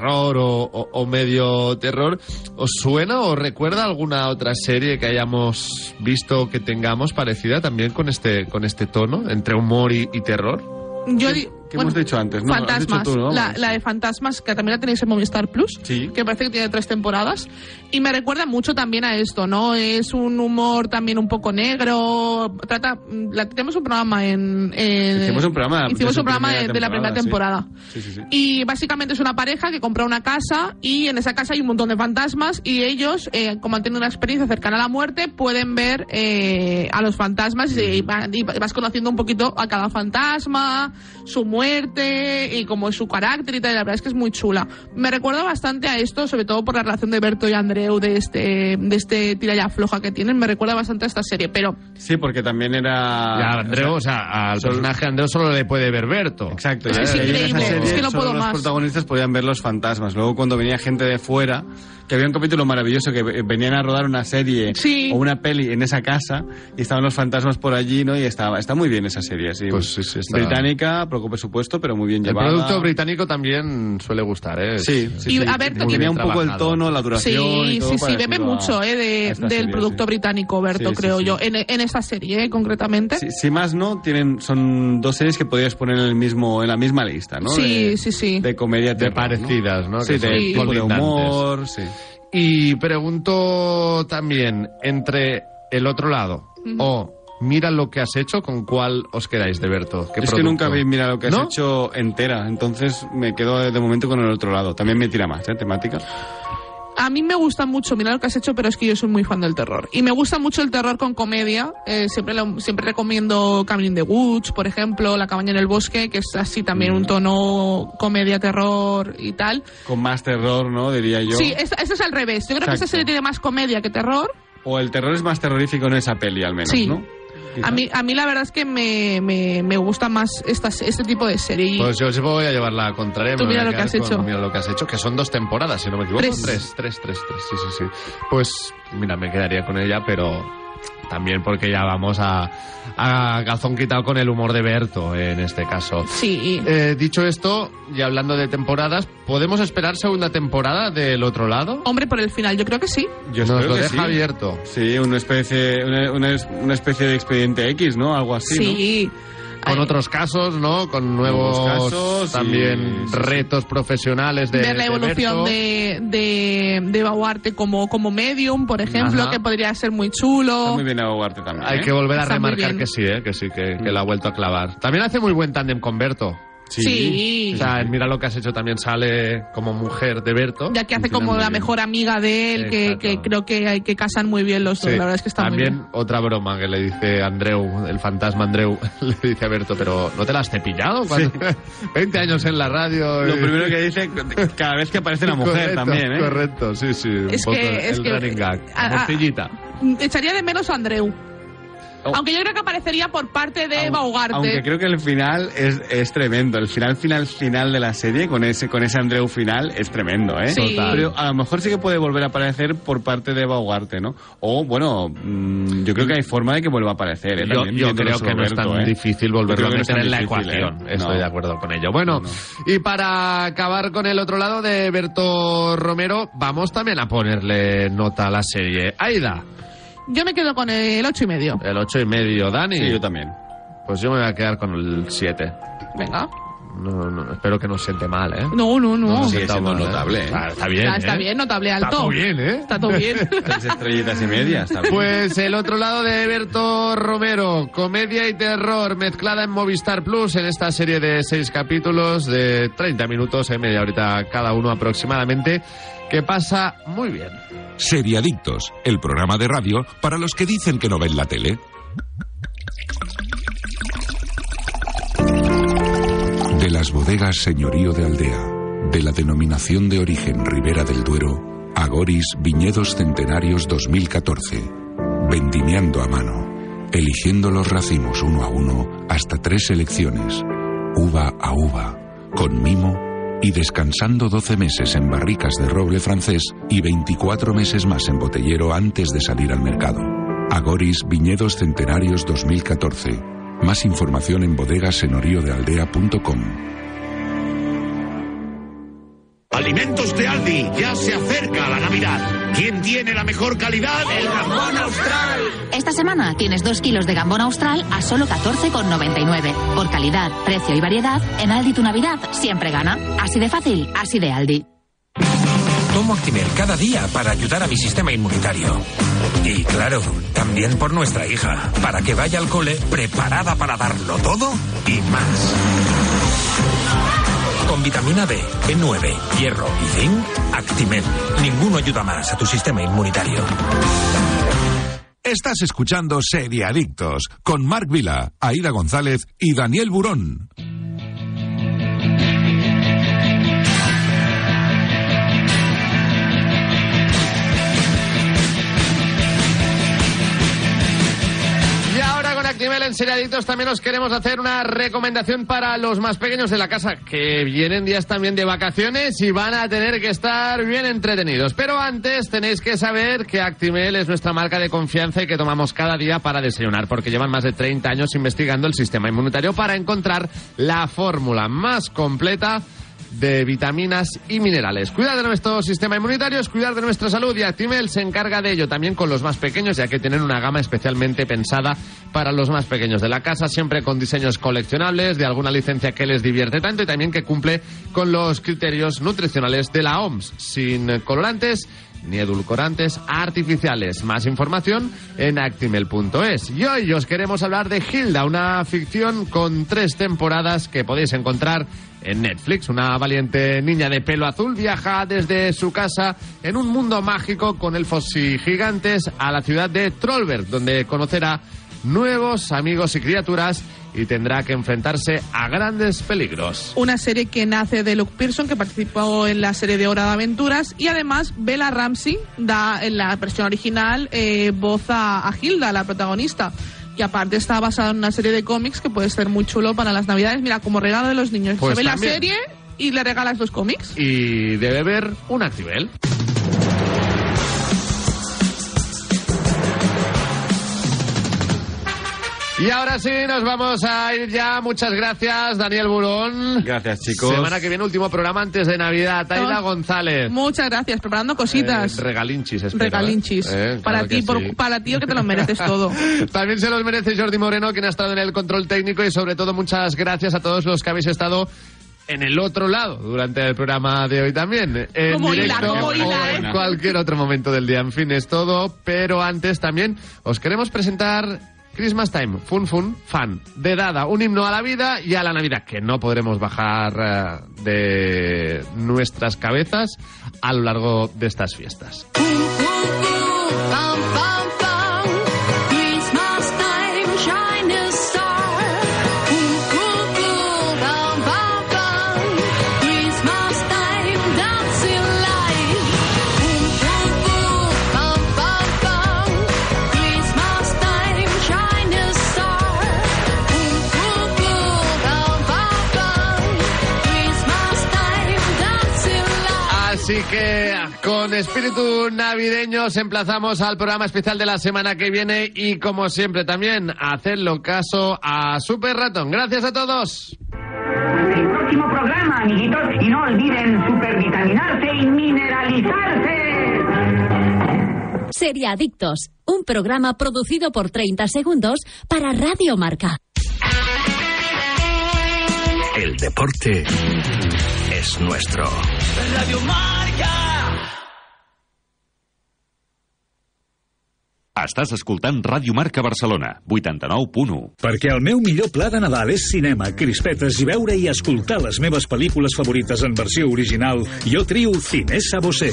terror o, o- o medio terror. ¿Os suena o recuerda alguna otra serie que hayamos visto que tengamos parecida también con este, con este tono, entre humor y, y terror? Yo ¿Qué bueno, hemos dicho antes? No, Fantasmas. tú, ¿no? la, la de Fantasmas, que también la tenéis en Movistar Plus. Sí. Que parece que tiene tres temporadas. Y me recuerda mucho también a esto, ¿no? Es un humor también un poco negro. Trata. La, tenemos un programa en. en- Hicimos un programa Hicimos un programa de, de la primera temporada. Sí, sí, sí. Y básicamente es una pareja que compra una casa y en esa casa hay un montón de fantasmas y ellos, eh, como han tenido una experiencia cercana a la muerte, pueden ver eh, a los fantasmas y, y vas conociendo un poquito a cada fantasma, su muerte y como es su carácter y tal. y La verdad es que es muy chula. Me recuerda bastante a esto, sobre todo por la relación de Berto y Andreu de este, de este tira ya floja que tienen. Me recuerda bastante a esta serie, pero Sí, porque también era... Ya, Andreu, o sea, al solo- personaje Andreu solo le puede ver Berto. Exacto, Es ya es increíble, serie es que no solo puedo los más. protagonistas podían ver los fantasmas. Luego cuando venía gente de fuera, que había un capítulo maravilloso que ve- venían a rodar una serie Sí. o una peli en esa casa y estaban los fantasmas por allí, ¿no? Y estaba, está muy bien esa serie, sí. Pues sí, sí, está- Británica, poco presupuesto, pero muy bien El llevada. producto británico también suele gustar, ¿eh? Sí, sí, Y, sí. a ver, Tenía un poco el tono, la duración y Sí, todo sí, sí, bebe a- mucho eh, de, del serie, producto sí. británico, Berto, creo sí. yo, en, en esta serie eh, concretamente. Si, si más no, tienen, son dos series que podrías poner en, el mismo, en la misma lista, ¿no? Sí, de, sí, sí. De comedia De terror, parecidas, ¿no? Sí, de de humor, sí. Y pregunto también, entre el otro lado o mira lo que has hecho, ¿con cuál os quedáis de Berto? ¿Qué Es que nunca vi, mira, lo que has ¿No? hecho entera, entonces me quedo de, de momento con el otro lado. También me tira más, ¿eh? Temática. A mí me gusta mucho, mira lo que has hecho, pero es que yo soy muy fan del terror. Y me gusta mucho el terror con comedia. eh, siempre, lo- siempre recomiendo Cabin in the Woods, por ejemplo, La cabaña en el bosque, que es así también Mm. un tono comedia, terror y tal. Con más terror, ¿no? Diría yo. Sí, esta es al revés. Yo creo que esta serie tiene más comedia que terror. O el terror es más terrorífico en esa peli, al menos, Sí. ¿no? A mí, a mí la verdad es que me, me, me gusta más estas, este tipo de serie. Pues yo os voy a llevar la contraria. Tú mira a lo que has hecho. Mira lo que has hecho, que son dos temporadas, si no me equivoco. Tres. Tres, tres, tres, tres, sí, sí, sí. Pues, mira, me quedaría con ella, pero también porque ya vamos a, a calzón quitado con el humor de Berto, en este caso. Sí. Eh, dicho esto, y hablando de temporadas, ¿podemos esperar segunda temporada del otro lado? Hombre, por el final, yo creo que sí. Yo Nos lo que deja sí. abierto. Sí, una especie, una, una, una especie de expediente X, ¿no? Algo así, ¿no? Con Ay, otros casos, ¿no? Con nuevos Nuevos casos también sí, sí. retos profesionales de ver la evolución de, de, de Bauarte como, como medium, por ejemplo, Ajá. que podría ser muy chulo. Está muy bien abogarte también. Hay ¿eh? que volver a Está remarcar que sí, ¿eh? que sí, que, que lo ha vuelto a clavar. También hace muy buen tándem con Berto. Sí. O sea, mira lo que has hecho también sale como mujer de Berto. Ya que hace como la bien. mejor amiga de él, que, que creo que hay que casan muy bien los dos. Sí. La verdad es que está También muy bien. otra broma que le dice Andreu, el fantasma Andreu, le dice a Berto, pero ¿no te la has cepillado? Cuando- 20 años en la radio. Lo y- primero que dice cada vez que aparece una mujer Correcto, también, ¿eh? Correcto, sí, sí. un Es poco que- es el que- running gag. a- la a- morcillita. Echaría de menos a Andreu. Oh. Aunque yo creo que aparecería por parte de Baugarte. Aunque creo que el final es, es tremendo. El final, final, final de la serie, con ese, con ese Andreu final, es tremendo, ¿eh? Sí. Total. Pero a lo mejor sí que puede volver a aparecer por parte de Baugarte, ¿no? O, bueno, mm, yo creo que hay forma de que vuelva a aparecer, ¿eh? Yo, yo creo que no es tan ¿eh? difícil volverlo a no meter en la difícil, ecuación. ¿eh? Estoy No. de acuerdo con ello. Bueno, No, no. y para acabar con el otro lado de Berto Romero, vamos también a ponerle nota a la serie. Aida, Yo me quedo con el ocho y medio. el ocho y medio. Dani, Sí, yo también. pues yo me voy a quedar con el 7. Venga. No, no, espero que no se siente mal, ¿eh? No, no, no. nos Sigue sienta siendo mal, notable, ¿eh? Ah, está bien, Ya, está ¿eh? bien, notable alto. Está todo bien, ¿eh? Está todo bien. Tres estrellitas y media, está bien. Pues el otro lado de Berto Romero, comedia y terror mezclada en Movistar Plus en esta serie de seis capítulos de 30 minutos, eh, media horita cada uno aproximadamente, que pasa muy bien. Seriadictos, el programa de radio para los que dicen que no ven la tele. De las bodegas Señorío de Aldea, de la denominación de origen Ribera del Duero, Agoris Viñedos Centenarios 2014. Vendimiando a mano, eligiendo los racimos uno a uno hasta tres selecciones, uva a uva, con mimo y descansando 12 meses en barricas de roble francés y 24 meses más en botellero antes de salir al mercado. Agoris Viñedos Centenarios 2014. Más información en bodegasenorioddealdea.com. Alimentos de Aldi, ya se acerca la Navidad. ¿Quién tiene la mejor calidad? El jamón austral. Esta semana tienes 2 kilos de gambón austral a solo 14,99. Por calidad, precio y variedad, en Aldi tu Navidad siempre gana. Así de fácil, así de Aldi. Tomo Actimel cada día para ayudar a mi sistema inmunitario. Y claro, también por nuestra hija, para que vaya al cole preparada para darlo todo y más. Con vitamina D, B9, hierro y zinc, Actimel. Ninguno ayuda más a tu sistema inmunitario. Estás escuchando Seriadictos con Marc Vila, Aida González y Daniel Burón. En también os queremos hacer una recomendación para los más pequeños de la casa, que vienen días también de vacaciones y van a tener que estar bien entretenidos. Pero antes tenéis que saber que Actimel es nuestra marca de confianza y que tomamos cada día para desayunar, porque llevan más de 30 años investigando el sistema inmunitario para encontrar la fórmula más completa de vitaminas y minerales. Cuidar de nuestro sistema inmunitario es cuidar de nuestra salud y Actimel se encarga de ello también con los más pequeños, ya que tienen una gama especialmente pensada para los más pequeños de la casa, siempre con diseños coleccionables, de alguna licencia que les divierte tanto y también que cumple con los criterios nutricionales de la OMS, sin colorantes ni edulcorantes artificiales. Más información en actimel.es. Y hoy os queremos hablar de Hilda, una ficción con tres temporadas que podéis encontrar en Netflix. Una valiente niña de pelo azul viaja desde su casa en un mundo mágico con elfos y gigantes a la ciudad de Trollberg, donde conocerá nuevos amigos y criaturas y tendrá que enfrentarse a grandes peligros. Una serie que nace de Luke Pearson, que participó en la serie de Hora de Aventuras, y además Bella Ramsey da en la versión original eh, voz a, a Hilda, la protagonista. Y aparte está basada en una serie de cómics que puede ser muy chulo para las navidades. Mira, como regalo de los niños. Pues Se ve la serie y le regalas los cómics. Y debe ver un Actimel. Y ahora sí, nos vamos a ir ya. Muchas gracias, Daniel Burón. Gracias, chicos. Semana que viene, último programa antes de Navidad. Taila. González. Muchas gracias, preparando cositas. Eh, regalinchis, espero, Regalinchis. ¿eh? Eh, para claro ti, por- para ti, que te lo mereces todo. También se los merece Jordi Moreno, quien ha estado en el control técnico y sobre todo muchas gracias a todos los que habéis estado en el otro lado durante el programa de hoy también. En Como hila, directo como hila, o ¿eh? en cualquier otro momento del día. En fin, es todo. Pero antes también os queremos presentar Christmas Time, Fun Fun Fan, de Dada, un himno a la vida y a la Navidad, que no podremos bajar eh, de nuestras cabezas a lo largo de estas fiestas. Espíritu navideño os emplazamos al programa especial de la semana que viene y como siempre también hacedlo caso a Super Ratón. Gracias a todos. El próximo programa, amiguitos, y no olviden supervitaminarse y mineralizarse. Seriadictos, un programa producido por 30 segundos para Radio Marca. El deporte es nuestro. Radio Marca. Estàs escoltant Ràdio Marca Barcelona, 89.1. Perquè el meu millor pla de Nadal és cinema, crispetes i veure i escoltar les meves pel·lícules favorites en versió original, jo trio Cinesa Bosé.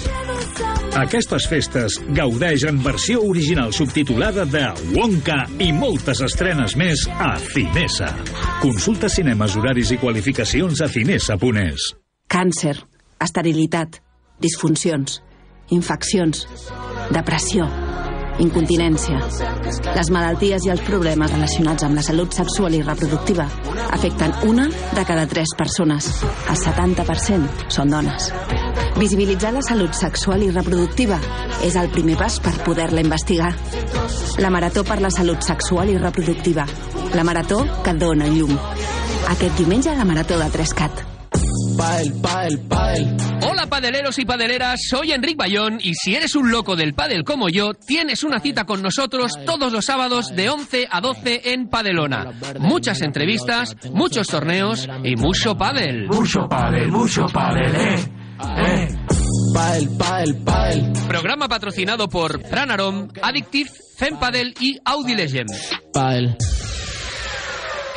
Aquestes festes gaudeix en versió original subtitulada de Wonka i moltes estrenes més a Cinesa. Consulta cinemes, horaris i qualificacions a cinesa.es. Càncer, esterilitat, disfuncions, infeccions, depressió, incontinència. Les malalties i els problemes relacionats amb la salut sexual i reproductiva afecten una de cada tres persones. El 70% són dones. Visibilitzar la salut sexual i reproductiva és el primer pas per poder-la investigar. La Marató per la Salut Sexual i Reproductiva. La marató que dona llum. Aquest diumenge a la Marató de 3CAT. Padel, padel, padel. Hola padeleros y padeleras, soy Enric Bayón y si eres un loco del pádel como yo, tienes una cita con nosotros todos los sábados de 11 a 12 en Padelona. Muchas entrevistas, muchos torneos y mucho pádel. Mucho padel, mucho padel, eh. Eh. Padel, padel, padel. Programa patrocinado por Pranarom, Addictive, Fempadel i Audi Legend. Padel.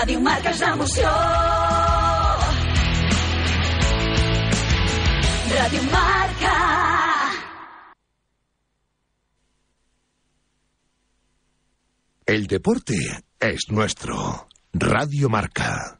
Ràdio Marca és l'emoció. Ràdio Marca. El deporte es nuestro. Radio Marca.